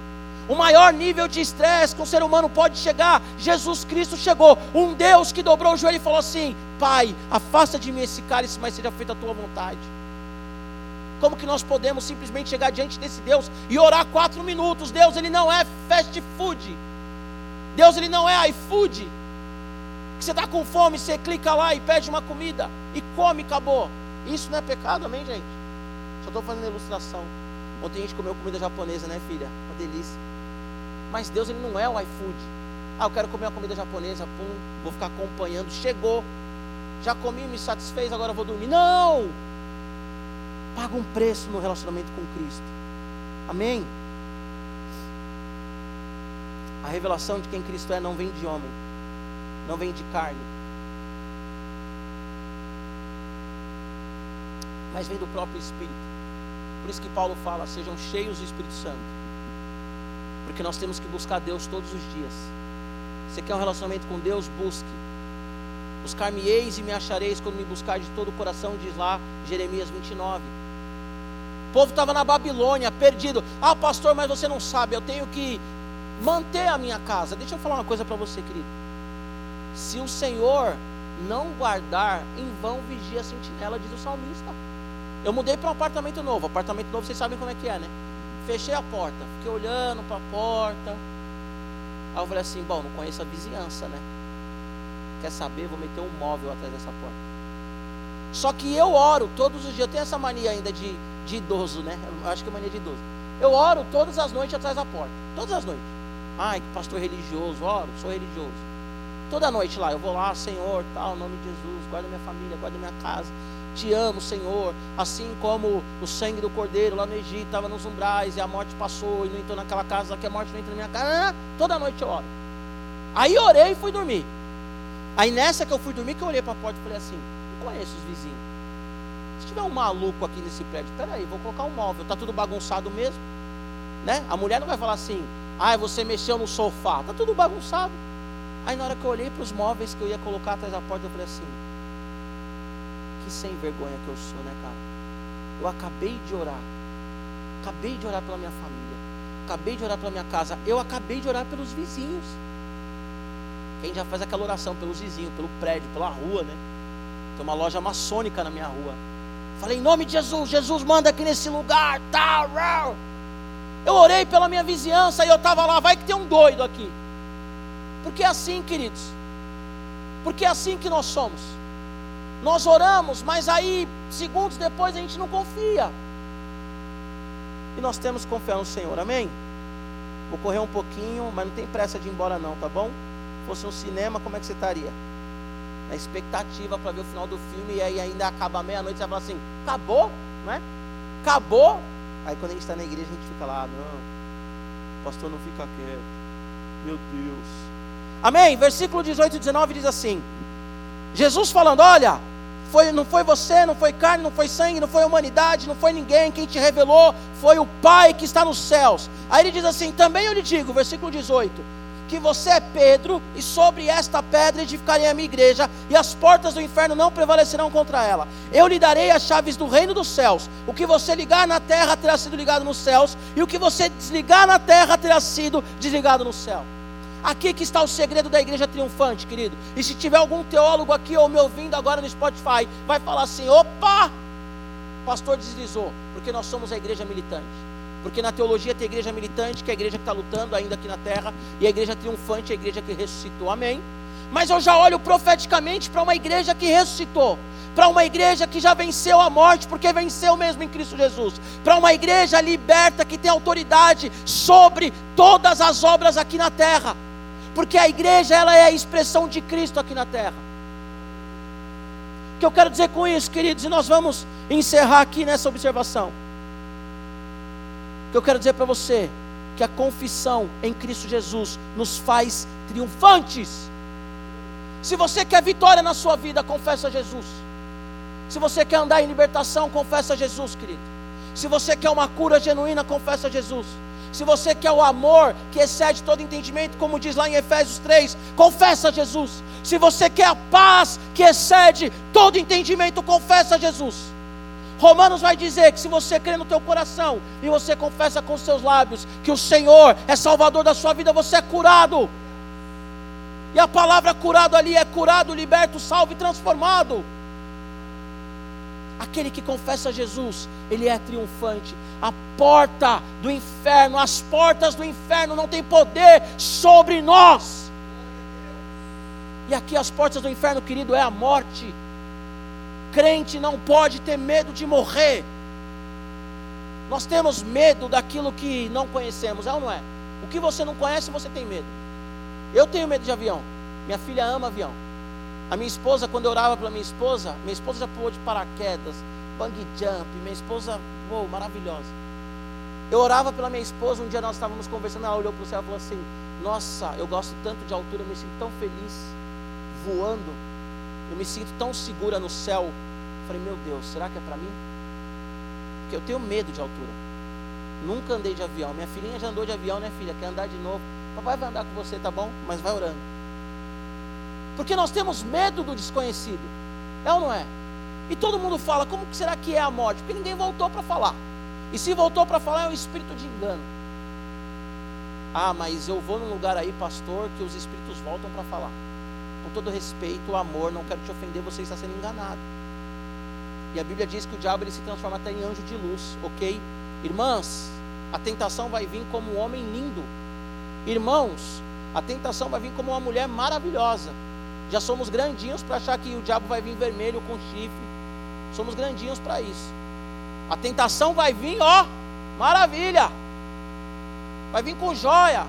o maior nível de estresse que um ser humano pode chegar, Jesus Cristo chegou. Um Deus que dobrou o joelho e falou assim: Pai, afasta de mim esse cálice, mas seja feita a tua vontade. Como que nós podemos simplesmente chegar diante desse Deus e orar quatro minutos? Deus, ele não é fast food. Deus, ele não é iFood. Que você está com fome, você clica lá e pede uma comida e come, acabou. Isso não é pecado, amém, gente? Só estou fazendo ilustração. Ontem a gente comeu comida japonesa, né, filha? Uma delícia. Mas Deus ele não é o iFood. Ah, eu quero comer uma comida japonesa, pum, vou ficar acompanhando. Chegou, já comi, me satisfez, agora vou dormir. Não! Paga um preço no relacionamento com Cristo. Amém? A revelação de quem Cristo é não vem de homem. não vem de carne, mas vem do próprio Espírito. Por isso que Paulo fala: sejam cheios do Espírito Santo, porque nós temos que buscar Deus todos os dias. Você quer um relacionamento com Deus? Busque. Buscar-me-eis e me achareis quando me buscar de todo o coração, diz lá Jeremias 29. O povo estava na Babilônia, perdido. Ah, pastor, mas você não sabe, eu tenho que manter a minha casa. Deixa eu falar uma coisa para você, querido. Se o Senhor não guardar, em vão vigia a sentinela, diz o salmista. Eu mudei para um apartamento novo. Apartamento novo, vocês sabem como é que é, né? Fechei a porta, fiquei olhando para a porta. Aí eu falei assim: bom, não conheço a vizinhança, né? Quer saber? Vou meter um móvel atrás dessa porta. Só que eu oro todos os dias. Eu tenho essa mania ainda de, de idoso, né? Eu acho que é mania de idoso. Eu oro todas as noites atrás da porta. Todas as noites. Ai, que pastor religioso. Oro, sou religioso. Toda noite lá, eu vou lá, Senhor, tal, em nome de Jesus, guarda minha família, guarda minha casa. Te amo, Senhor. Assim como o sangue do cordeiro lá no Egito estava nos umbrais e a morte passou e não entrou naquela casa, que a morte não entra na minha casa. Ah, toda noite eu oro. Aí orei e fui dormir. Aí nessa que eu fui dormir, que eu olhei para a porta e falei assim: não conheço os vizinhos. Se tiver um maluco aqui nesse prédio, peraí, vou colocar um móvel. Tá tudo bagunçado mesmo, né? A mulher não vai falar assim: ah, você mexeu no sofá. Tá tudo bagunçado. Aí na hora que eu olhei para os móveis que eu ia colocar atrás da porta, eu falei assim: que sem vergonha que eu sou, né, cara? Eu acabei de orar. Acabei de orar pela minha família. Acabei de orar pela minha casa. Eu acabei de orar pelos vizinhos. Quem já faz aquela oração pelos vizinhos, pelo prédio, pela rua, né? Tem uma loja maçônica na minha rua. Falei, em nome de Jesus, Jesus manda aqui nesse lugar, tá, Eu orei pela minha vizinhança e eu estava lá, vai que tem um doido aqui. Porque é assim, queridos. Porque é assim que nós somos. Nós oramos, mas aí, segundos depois, a gente não confia. E nós temos que confiar no Senhor, amém? Vou correr um pouquinho, mas não tem pressa de ir embora, não, tá bom? Se fosse um cinema, como é que você estaria? Na expectativa para ver o final do filme, e aí ainda acaba meia-noite, você vai falar assim: acabou, não é? Acabou. Aí quando a gente está na igreja, a gente fica lá: não, o pastor não fica quieto. Meu Deus. Amém? Versículo 18 e 19 diz assim: Jesus falando: Olha, foi, não foi você, não foi carne, não foi sangue, não foi humanidade, não foi ninguém. Quem te revelou foi o Pai que está nos céus. Aí ele diz assim: Também eu lhe digo, versículo 18 que você é Pedro, e sobre esta pedra edificarei a minha igreja, e as portas do inferno não prevalecerão contra ela. Eu lhe darei as chaves do reino dos céus. O que você ligar na terra terá sido ligado nos céus, e o que você desligar na terra terá sido desligado no céu. Aqui que está o segredo da igreja triunfante, querido. E se tiver algum teólogo aqui ou me ouvindo agora no Spotify, vai falar assim: opa, pastor deslizou, porque nós somos a igreja militante. Porque na teologia tem a igreja militante, que é a igreja que está lutando ainda aqui na terra, e a igreja triunfante é a igreja que ressuscitou. Amém? Mas eu já olho profeticamente para uma igreja que ressuscitou para uma igreja que já venceu a morte, porque venceu mesmo em Cristo Jesus, para uma igreja liberta que tem autoridade sobre todas as obras aqui na terra porque a igreja ela é a expressão de Cristo aqui na terra. O que eu quero dizer com isso, queridos, e nós vamos encerrar aqui nessa observação. O que eu quero dizer para você que a confissão em Cristo Jesus nos faz triunfantes. Se você quer vitória na sua vida, confessa Jesus. Se você quer andar em libertação, confessa Jesus, querido. Se você quer uma cura genuína, confessa Jesus. Se você quer o amor que excede todo entendimento, como diz lá em Efésios 3, confessa Jesus. Se você quer a paz que excede todo entendimento, confessa Jesus. Romanos vai dizer que se você crê no teu coração e você confessa com seus lábios que o Senhor é salvador da sua vida, você é curado. E a palavra curado ali é curado, liberto, salvo e transformado. Aquele que confessa Jesus, ele é triunfante. A porta do inferno, as portas do inferno não têm poder sobre nós. E aqui as portas do inferno, querido, é a morte. Crente não pode ter medo de morrer. Nós temos medo daquilo que não conhecemos, é ou não é? O que você não conhece, você tem medo. Eu tenho medo de avião. Minha filha ama avião. A minha esposa, quando eu orava pela minha esposa, minha esposa já pulou de paraquedas, bang jump, minha esposa, uou, maravilhosa. Eu orava pela minha esposa, um dia nós estávamos conversando, ela olhou para o céu e falou assim: Nossa, eu gosto tanto de altura, eu me sinto tão feliz. voando, eu me sinto tão segura no céu. Falei, meu Deus, será que é para mim? Porque eu tenho medo de altura. Nunca andei de avião. Minha filhinha já andou de avião, né, filha? Quer andar de novo? Papai vai andar com você, tá bom? Mas vai orando. Porque nós temos medo do desconhecido. É ou não é? E todo mundo fala, como que será que é a morte? Porque ninguém voltou para falar. E se voltou para falar, é um espírito de engano. Ah, mas eu vou num lugar aí, pastor, que os espíritos voltam para falar. Com todo respeito, amor, não quero te ofender, você está sendo enganado. E a Bíblia diz que o diabo ele se transforma até em anjo de luz, ok? Irmãs, a tentação vai vir como um homem lindo. Irmãos, a tentação vai vir como uma mulher maravilhosa. Já somos grandinhos para achar que o diabo vai vir vermelho com chifre. Somos grandinhos para isso. A tentação vai vir, ó, maravilha. Vai vir com joia.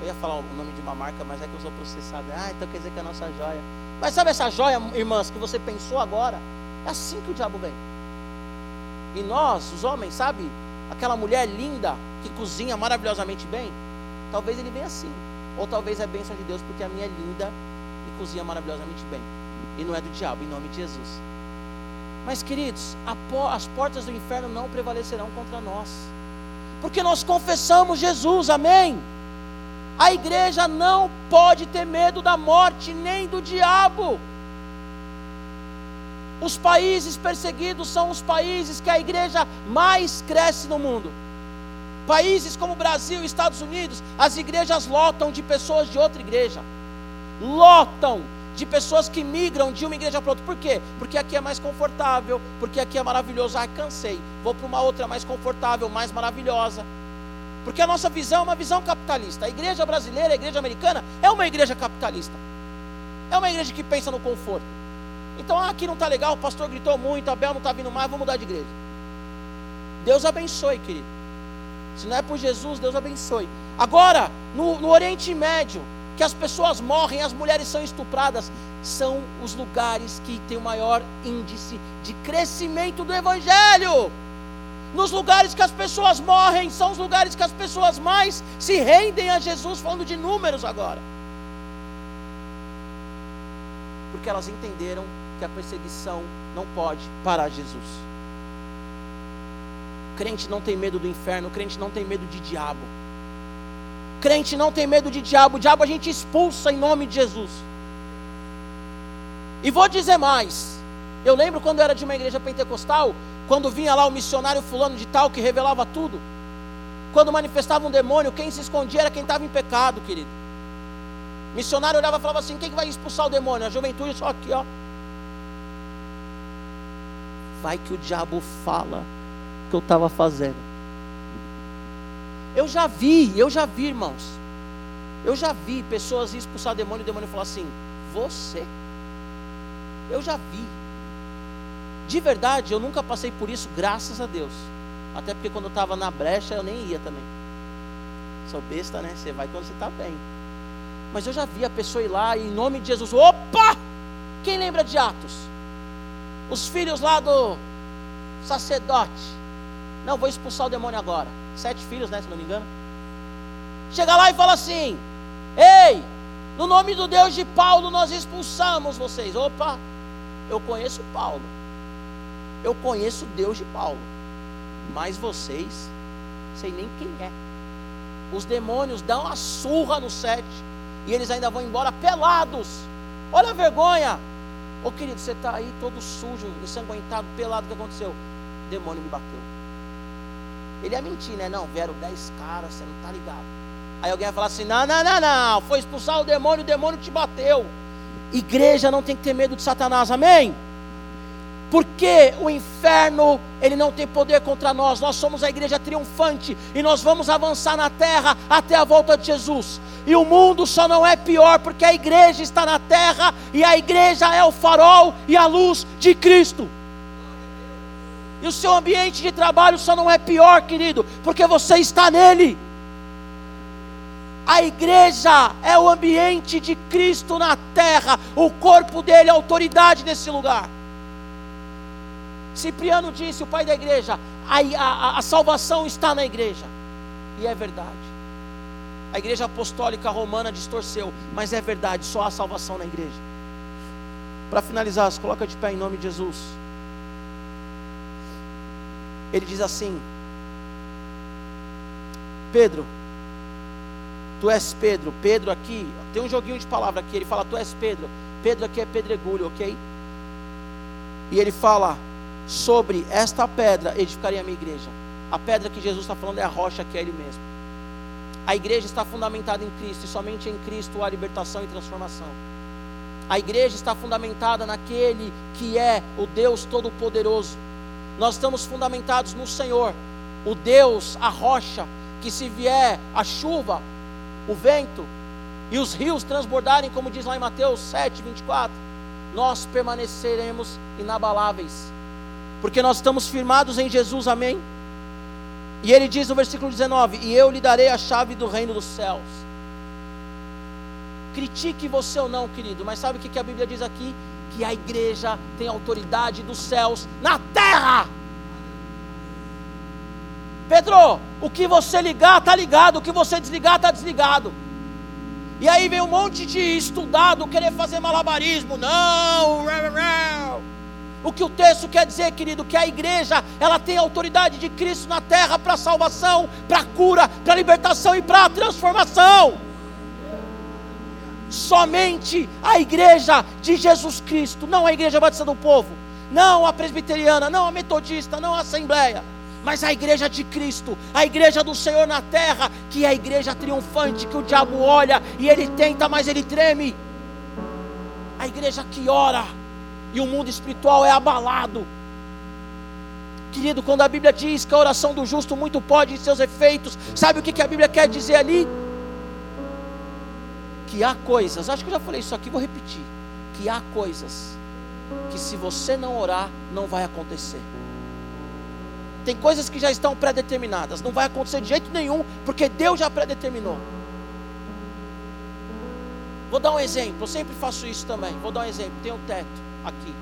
Eu ia falar o nome de uma marca, mas é que eu sou processado. Ah, então quer dizer que é a nossa joia. Mas sabe essa joia, irmãs, que você pensou agora? É assim que o diabo vem. E nós, os homens, sabe? Aquela mulher linda que cozinha maravilhosamente bem. Talvez ele venha assim. Ou talvez é bênção de Deus, porque a minha é linda e cozinha maravilhosamente bem. E não é do diabo, em nome de Jesus. Mas, queridos, as portas do inferno não prevalecerão contra nós, porque nós confessamos Jesus, amém? A igreja não pode ter medo da morte nem do diabo. Os países perseguidos são os países que a igreja mais cresce no mundo. Países como Brasil e Estados Unidos, as igrejas lotam de pessoas de outra igreja. Lotam de pessoas que migram de uma igreja para outra. Por quê? Porque aqui é mais confortável, porque aqui é maravilhoso. Ah, cansei. Vou para uma outra mais confortável, mais maravilhosa. Porque a nossa visão é uma visão capitalista. A igreja brasileira, a igreja americana, é uma igreja capitalista. É uma igreja que pensa no conforto. Então, ah, aqui não está legal, o pastor gritou muito, a Bel não está vindo mais, vou mudar de igreja. Deus abençoe, querido. Se não é por Jesus, Deus abençoe. Agora, no, no Oriente Médio, que as pessoas morrem, as mulheres são estupradas, são os lugares que tem o maior índice de crescimento do Evangelho. Nos lugares que as pessoas morrem, são os lugares que as pessoas mais se rendem a Jesus, falando de números agora. Porque elas entenderam que a perseguição não pode parar Jesus. Crente não tem medo do inferno, crente não tem medo de diabo. Crente não tem medo de diabo, o diabo a gente expulsa em nome de Jesus. E vou dizer mais. Eu lembro quando eu era de uma igreja pentecostal, quando vinha lá o missionário fulano de tal que revelava tudo. Quando manifestava um demônio, quem se escondia era quem estava em pecado, querido. Missionário olhava e falava assim: quem que vai expulsar o demônio? A juventude só aqui, ó. Vai que o diabo fala que eu estava fazendo. Eu já vi, eu já vi, irmãos. Eu já vi pessoas expulsar demônio e o demônio falar assim: Você. Eu já vi. De verdade, eu nunca passei por isso, graças a Deus. Até porque quando eu estava na brecha, eu nem ia também. Sou besta, né? Você vai quando você está bem. Mas eu já vi a pessoa ir lá e em nome de Jesus. Opa! Quem lembra de Atos? Os filhos lá do sacerdote. Não, vou expulsar o demônio agora sete filhos, né? Se não me engano. Chega lá e fala assim: Ei, no nome do Deus de Paulo nós expulsamos vocês. Opa, eu conheço Paulo. Eu conheço Deus de Paulo. Mas vocês, sei nem quem é. Os demônios dão a surra no sete. E eles ainda vão embora pelados. Olha a vergonha. Ô querido, você está aí todo sujo, ensanguentado, pelado. O que aconteceu? O demônio me bateu. Ele ia mentir, né? Não, vieram dez caras, você não está ligado. Aí alguém vai falar assim: não, não, não, não, foi expulsar o demônio, o demônio te bateu. Igreja não tem que ter medo de Satanás, amém? Porque o inferno, ele não tem poder contra nós. Nós somos a igreja triunfante e nós vamos avançar na terra até a volta de Jesus. E o mundo só não é pior porque a igreja está na terra e a igreja é o farol e a luz de Cristo. E o seu ambiente de trabalho só não é pior, querido, porque você está nele. A igreja é o ambiente de Cristo na terra, o corpo dele, a autoridade nesse lugar. Cipriano disse, o pai da igreja, a, a, a salvação está na igreja, e é verdade. A igreja apostólica romana distorceu, mas é verdade, só há salvação na igreja. Para finalizar, coloca de pé em nome de Jesus. Ele diz assim: Pedro, tu és Pedro. Pedro aqui, tem um joguinho de palavra aqui. Ele fala, tu és Pedro. Pedro aqui é pedregulho, ok? E ele fala sobre esta pedra edificaria a minha igreja. A pedra que Jesus está falando é a rocha que é Ele mesmo. A igreja está fundamentada em Cristo e somente em Cristo há libertação e transformação. A igreja está fundamentada naquele que é o Deus Todo-Poderoso. Nós estamos fundamentados no Senhor, o Deus, a rocha, que se vier a chuva, o vento e os rios transbordarem, como diz lá em Mateus 7, 24, nós permaneceremos inabaláveis, porque nós estamos firmados em Jesus, amém? E ele diz no versículo 19: E eu lhe darei a chave do reino dos céus. Critique você ou não, querido, mas sabe o que a Bíblia diz aqui? Que a igreja tem autoridade dos céus na terra. Pedro, o que você ligar, está ligado, o que você desligar, está desligado. E aí vem um monte de estudado querer fazer malabarismo. Não, o que o texto quer dizer, querido, que a igreja, ela tem a autoridade de Cristo na terra para salvação, para cura, para libertação e para transformação. Somente a igreja de Jesus Cristo, não a igreja batista do povo, não a presbiteriana, não a metodista, não a assembleia, mas a igreja de Cristo, a igreja do Senhor na terra, que é a igreja triunfante, que o diabo olha e ele tenta, mas ele treme. A igreja que ora e o mundo espiritual é abalado. Querido, quando a Bíblia diz que a oração do justo muito pode em seus efeitos, sabe o que, a Bíblia quer dizer ali? Que há coisas, acho que eu já falei isso aqui, vou repetir. Que há coisas que se você não orar, não vai acontecer. Tem coisas que já estão pré-determinadas, não vai acontecer de jeito nenhum, porque Deus já pré-determinou. Vou dar um exemplo, eu sempre faço isso também. Vou dar um exemplo: tem um teto aqui.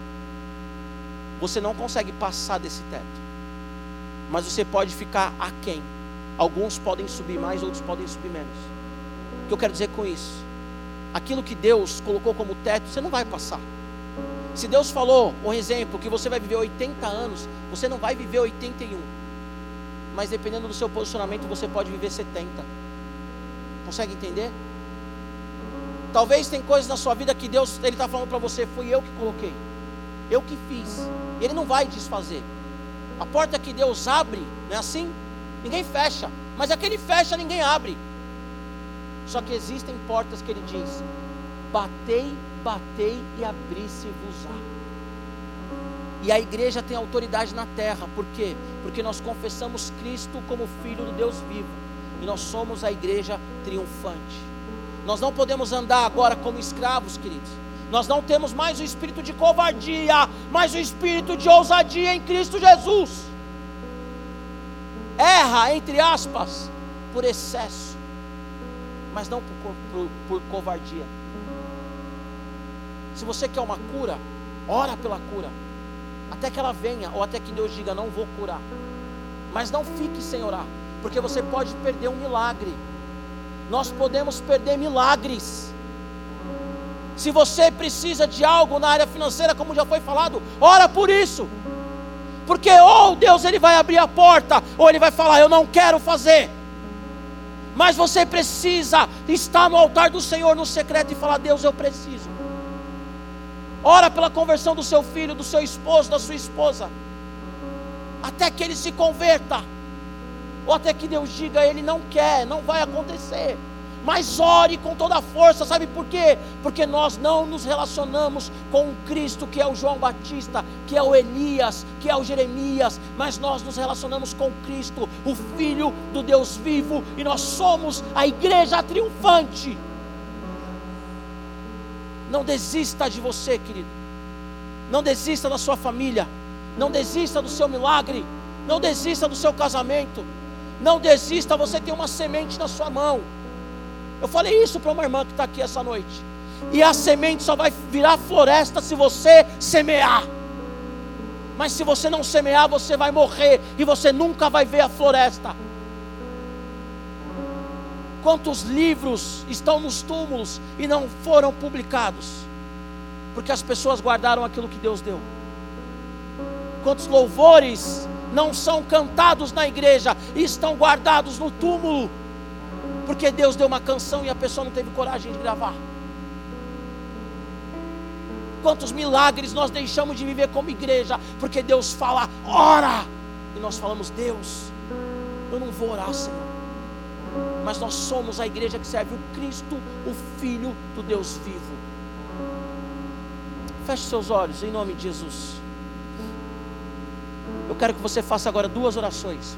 Você não consegue passar desse teto, mas você pode ficar aquém. Alguns podem subir mais, outros podem subir menos. O que eu quero dizer com isso? Aquilo que Deus colocou como teto, você não vai passar. Se Deus falou, um exemplo, que você vai viver 80 anos, você não vai viver 81. Mas dependendo do seu posicionamento, você pode viver 70. Consegue entender? Talvez tem coisas na sua vida que Deus ele está falando para você, fui eu que coloquei, eu que fiz. Ele não vai desfazer. A porta que Deus abre, não é assim? Ninguém fecha, mas aquele fecha, ninguém abre. Só que existem portas que ele diz: batei batei e abri-se-vos-á. E a igreja tem autoridade na terra, por quê? Porque nós confessamos Cristo como Filho do Deus vivo, e nós somos a igreja triunfante. Nós não podemos andar agora como escravos, queridos. Nós não temos mais o espírito de covardia, mas o espírito de ousadia em Cristo Jesus. Erra, entre aspas, por excesso, mas não por, por, por covardia. Se você quer uma cura, ora pela cura. Até que ela venha, ou até que Deus diga, não vou curar. Mas não fique sem orar, porque você pode perder um milagre. Nós podemos perder milagres. Se você precisa de algo na área financeira, como já foi falado, ora por isso. Porque ou Deus ele vai abrir a porta, ou ele vai falar, eu não quero fazer. Mas você precisa estar no altar do Senhor no secreto e falar: Deus, eu preciso. Ora pela conversão do seu filho, do seu esposo, da sua esposa. Até que ele se converta. Ou até que Deus diga, ele não quer, não vai acontecer. Mas ore com toda a força, sabe por quê? Porque nós não nos relacionamos com o Cristo que é o João Batista, que é o Elias, que é o Jeremias, mas nós nos relacionamos com Cristo, o Filho do Deus vivo, e nós somos a igreja triunfante. Não desista de você, querido. Não desista da sua família. Não desista do seu milagre. Não desista do seu casamento. Não desista, você tem uma semente na sua mão. Eu falei isso para uma irmã que está aqui essa noite. E a semente só vai virar floresta se você semear. Mas se você não semear, você vai morrer e você nunca vai ver a floresta. Quantos livros estão nos túmulos e não foram publicados? Porque as pessoas guardaram aquilo que Deus deu. Quantos louvores não são cantados na igreja e estão guardados no túmulo? Porque Deus deu uma canção e a pessoa não teve coragem de gravar. Quantos milagres nós deixamos de viver como igreja, porque Deus fala, ora, e nós falamos, Deus, eu não vou orar, Senhor mas nós somos a igreja que serve o Cristo, o Filho do Deus vivo. Feche seus olhos em nome de Jesus. Eu quero que você faça agora duas orações.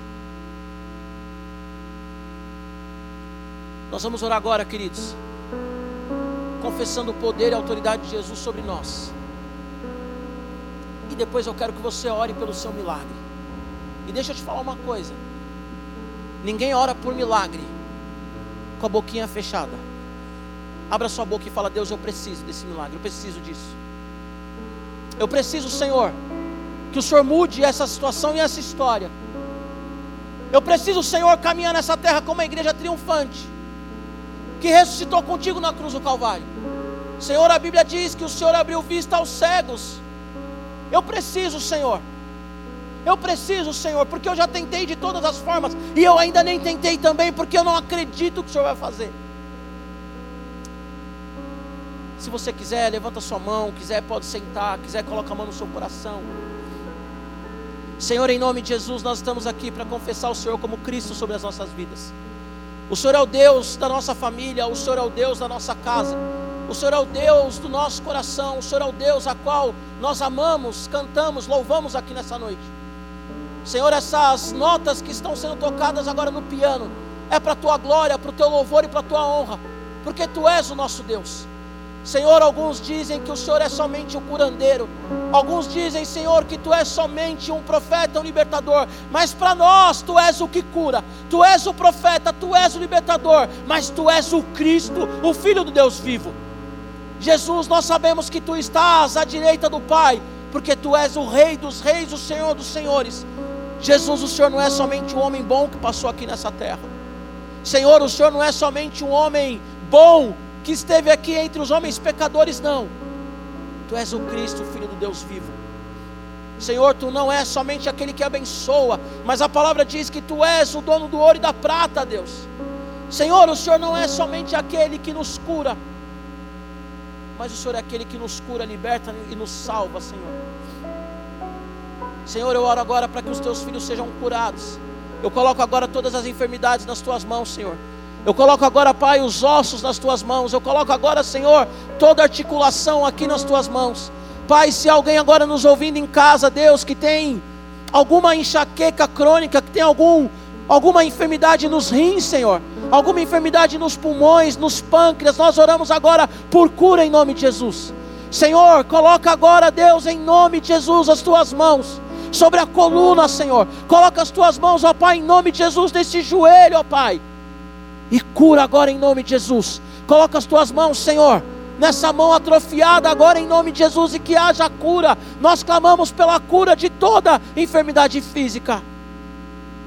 Nós vamos orar agora, queridos, confessando o poder e a autoridade de Jesus sobre nós. E depois eu quero que você ore pelo seu milagre. E deixa eu te falar uma coisa: ninguém ora por milagre com a boquinha fechada. Abra sua boca e fala: Deus, eu preciso desse milagre, eu preciso disso. Eu preciso, Senhor, que o Senhor mude essa situação e essa história. Eu preciso, Senhor, caminhar nessa terra como uma igreja triunfante, que ressuscitou contigo na cruz do Calvário. Senhor, a Bíblia diz que o Senhor abriu vista aos cegos. Eu preciso, Senhor, eu preciso, Senhor, porque eu já tentei de todas as formas e eu ainda nem tentei também, porque eu não acredito que o Senhor vai fazer. Se você quiser, levanta sua mão, quiser pode sentar, quiser coloca a mão no seu coração. Senhor, em nome de Jesus, nós estamos aqui para confessar o Senhor como Cristo sobre as nossas vidas. O Senhor é o Deus da nossa família, o Senhor é o Deus da nossa casa. O Senhor é o Deus do nosso coração, o Senhor é o Deus a qual nós amamos, cantamos, louvamos aqui nessa noite. Senhor, essas notas que estão sendo tocadas agora no piano, é para a tua glória, para o teu louvor e para a tua honra, porque tu és o nosso Deus. Senhor, alguns dizem que o Senhor é somente um curandeiro, alguns dizem, Senhor, que tu és somente um profeta, um libertador, mas para nós tu és o que cura, tu és o profeta, tu és o libertador, mas tu és o Cristo, o Filho do Deus vivo. Jesus, nós sabemos que tu estás à direita do Pai, porque tu és o Rei dos Reis, o Senhor dos Senhores. Jesus, o Senhor não é somente um homem bom que passou aqui nessa terra. Senhor, o Senhor não é somente um homem bom que esteve aqui entre os homens pecadores, não. Tu és o Cristo, Filho do Deus vivo. Senhor, tu não és somente aquele que abençoa, mas a palavra diz que tu és o dono do ouro e da prata, Deus. Senhor, o Senhor não é somente aquele que nos cura, mas o Senhor é aquele que nos cura, liberta e nos salva, Senhor. Senhor, eu oro agora para que os teus filhos sejam curados. Eu coloco agora todas as enfermidades nas tuas mãos, Senhor. Eu coloco agora, Pai, os ossos nas tuas mãos. Eu coloco agora, Senhor, toda articulação aqui nas tuas mãos. Pai, se alguém agora nos ouvindo em casa, Deus, que tem alguma enxaqueca crônica, que tem algum, alguma enfermidade nos rins, Senhor, alguma enfermidade nos pulmões, nos pâncreas, nós oramos agora por cura em nome de Jesus. Senhor, coloca agora, Deus, em nome de Jesus, as tuas mãos sobre a coluna, Senhor. Coloca as tuas mãos, ó Pai, em nome de Jesus, nesse joelho, ó Pai. E cura agora em nome de Jesus. Coloca as tuas mãos, Senhor, nessa mão atrofiada agora em nome de Jesus e que haja cura. Nós clamamos pela cura de toda enfermidade física.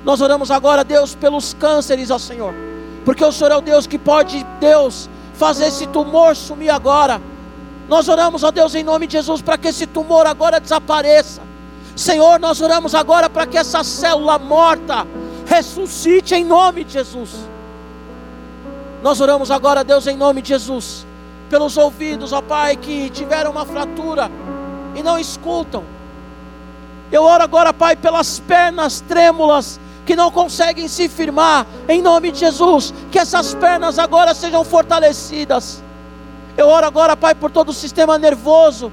Nós oramos agora, Deus, pelos cânceres, ó Senhor. Porque o Senhor é o Deus que pode, Deus, fazer esse tumor sumir agora. Nós oramos, ó Deus, em nome de Jesus, para que esse tumor agora desapareça. Senhor, nós oramos agora para que essa célula morta ressuscite em nome de Jesus. Nós oramos agora, Deus, em nome de Jesus, pelos ouvidos, ó Pai, que tiveram uma fratura e não escutam. Eu oro agora, Pai, pelas pernas trêmulas que não conseguem se firmar, em nome de Jesus, que essas pernas agora sejam fortalecidas. Eu oro agora, Pai, por todo o sistema nervoso,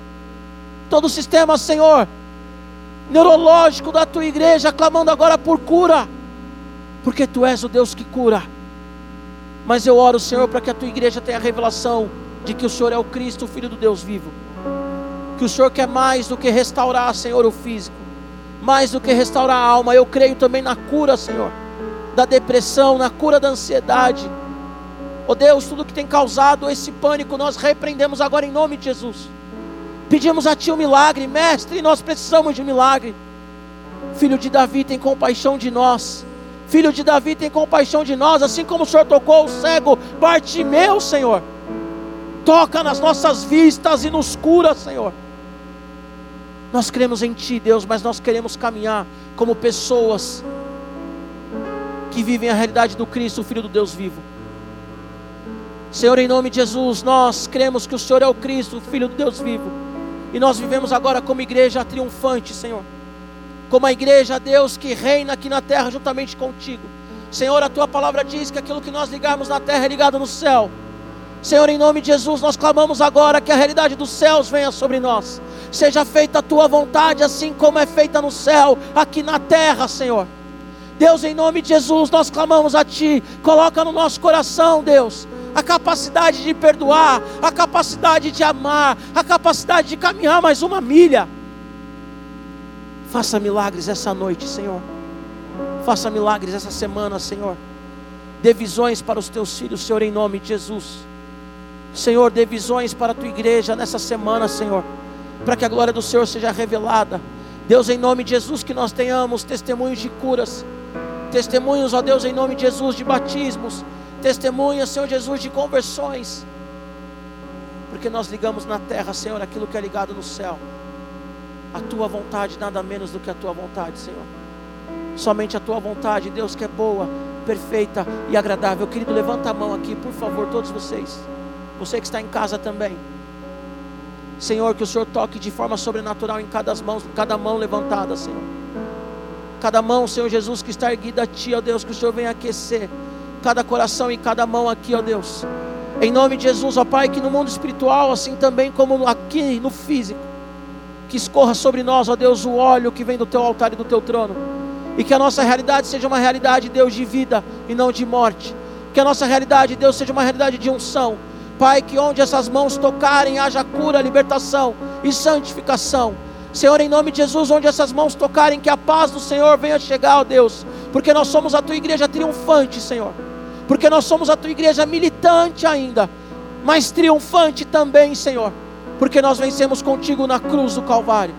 todo o sistema, Senhor, neurológico da tua igreja, clamando agora por cura, porque tu és o Deus que cura. Mas eu oro, Senhor, para que a tua igreja tenha a revelação de que o Senhor é o Cristo, o Filho do Deus vivo. Que o Senhor quer mais do que restaurar, Senhor, o físico, mais do que restaurar a alma. Eu creio também na cura, Senhor, da depressão, na cura da ansiedade. Oh Deus, tudo que tem causado esse pânico, nós repreendemos agora em nome de Jesus. Pedimos a Ti um milagre, mestre, nós precisamos de um milagre. Filho de Davi, tem compaixão de nós. Filho de Davi, tem compaixão de nós, assim como o Senhor tocou o cego Bartimeu, Senhor. Toca nas nossas vistas e nos cura, Senhor. Nós cremos em Ti, Deus, mas nós queremos caminhar como pessoas que vivem a realidade do Cristo, o Filho do Deus vivo. Senhor, em nome de Jesus, nós cremos que o Senhor é o Cristo, o Filho do Deus vivo. E nós vivemos agora como igreja triunfante, Senhor. Como a igreja, Deus, que reina aqui na terra juntamente contigo. Senhor, a tua palavra diz que aquilo que nós ligarmos na terra é ligado no céu. Senhor, em nome de Jesus, nós clamamos agora que a realidade dos céus venha sobre nós. Seja feita a tua vontade, assim como é feita no céu, aqui na terra, Senhor. Deus, em nome de Jesus, nós clamamos a Ti. Coloca no nosso coração, Deus, a capacidade de perdoar, a capacidade de amar, a capacidade de caminhar mais uma milha. Faça milagres essa noite, Senhor. Faça milagres essa semana, Senhor. Dê visões para os teus filhos, Senhor, em nome de Jesus. Senhor, dê visões para a tua igreja nessa semana, Senhor, para que a glória do Senhor seja revelada. Deus, em nome de Jesus, que nós tenhamos testemunhos de curas, testemunhos, ó Deus, em nome de Jesus, de batismos, testemunhas, Senhor Jesus, de conversões, porque nós ligamos na terra, Senhor, aquilo que é ligado no céu. A tua vontade, nada menos do que a tua vontade, Senhor. Somente a tua vontade, Deus, que é boa, perfeita e agradável. Querido, levanta a mão aqui, por favor, todos vocês. Você que está em casa também. Senhor, que o Senhor toque de forma sobrenatural em cada mão, cada mão levantada, Senhor. Cada mão, Senhor Jesus, que está erguida a Ti, ó Deus, que o Senhor venha aquecer cada coração e cada mão aqui, ó Deus. Em nome de Jesus, ó Pai, que no mundo espiritual, assim também como aqui no físico, que escorra sobre nós, ó Deus, o óleo que vem do Teu altar e do Teu trono. E que a nossa realidade seja uma realidade, Deus, de vida e não de morte. Que a nossa realidade, Deus, seja uma realidade de unção. Pai, que onde essas mãos tocarem haja cura, libertação e santificação. Senhor, em nome de Jesus, onde essas mãos tocarem, que a paz do Senhor venha chegar, ó Deus, porque nós somos a tua igreja triunfante, Senhor porque nós somos a tua igreja militante ainda, mas triunfante também, Senhor, porque nós vencemos contigo na cruz do Calvário.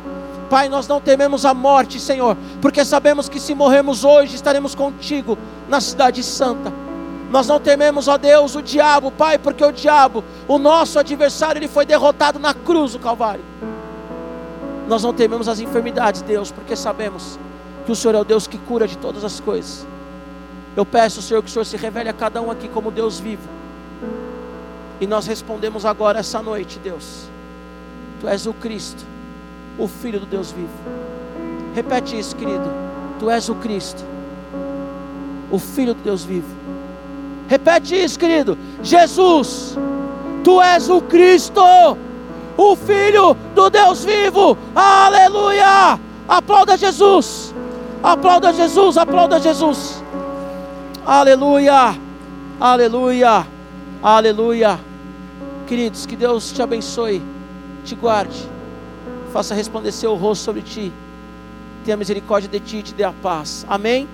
Pai, nós não tememos a morte, Senhor, porque sabemos que se morrermos hoje, estaremos contigo na Cidade Santa. Nós não tememos, ó Deus, o diabo, Pai, porque o diabo, o nosso adversário, ele foi derrotado na cruz do Calvário. Nós não tememos as enfermidades, Deus, porque sabemos que o Senhor é o Deus que cura de todas as coisas. Eu peço, Senhor, que o Senhor se revele a cada um aqui como Deus vivo. E nós respondemos agora essa noite, Deus. Tu és o Cristo, o Filho do Deus vivo. Repete isso, querido. Tu és o Cristo, o Filho do Deus vivo. Repete isso, querido. Jesus, tu és o Cristo, o Filho do Deus vivo. Aleluia! Aplauda Jesus. Aplauda Jesus, aplauda Jesus. Aleluia, aleluia, aleluia. Queridos, que Deus te abençoe, te guarde, faça resplandecer o rosto sobre ti, tenha misericórdia de ti e te dê a paz. Amém?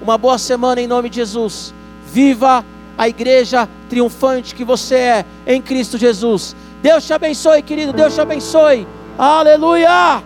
Uma boa semana em nome de Jesus. Viva a igreja triunfante que você é em Cristo Jesus. Deus te abençoe, querido. Deus te abençoe. Aleluia.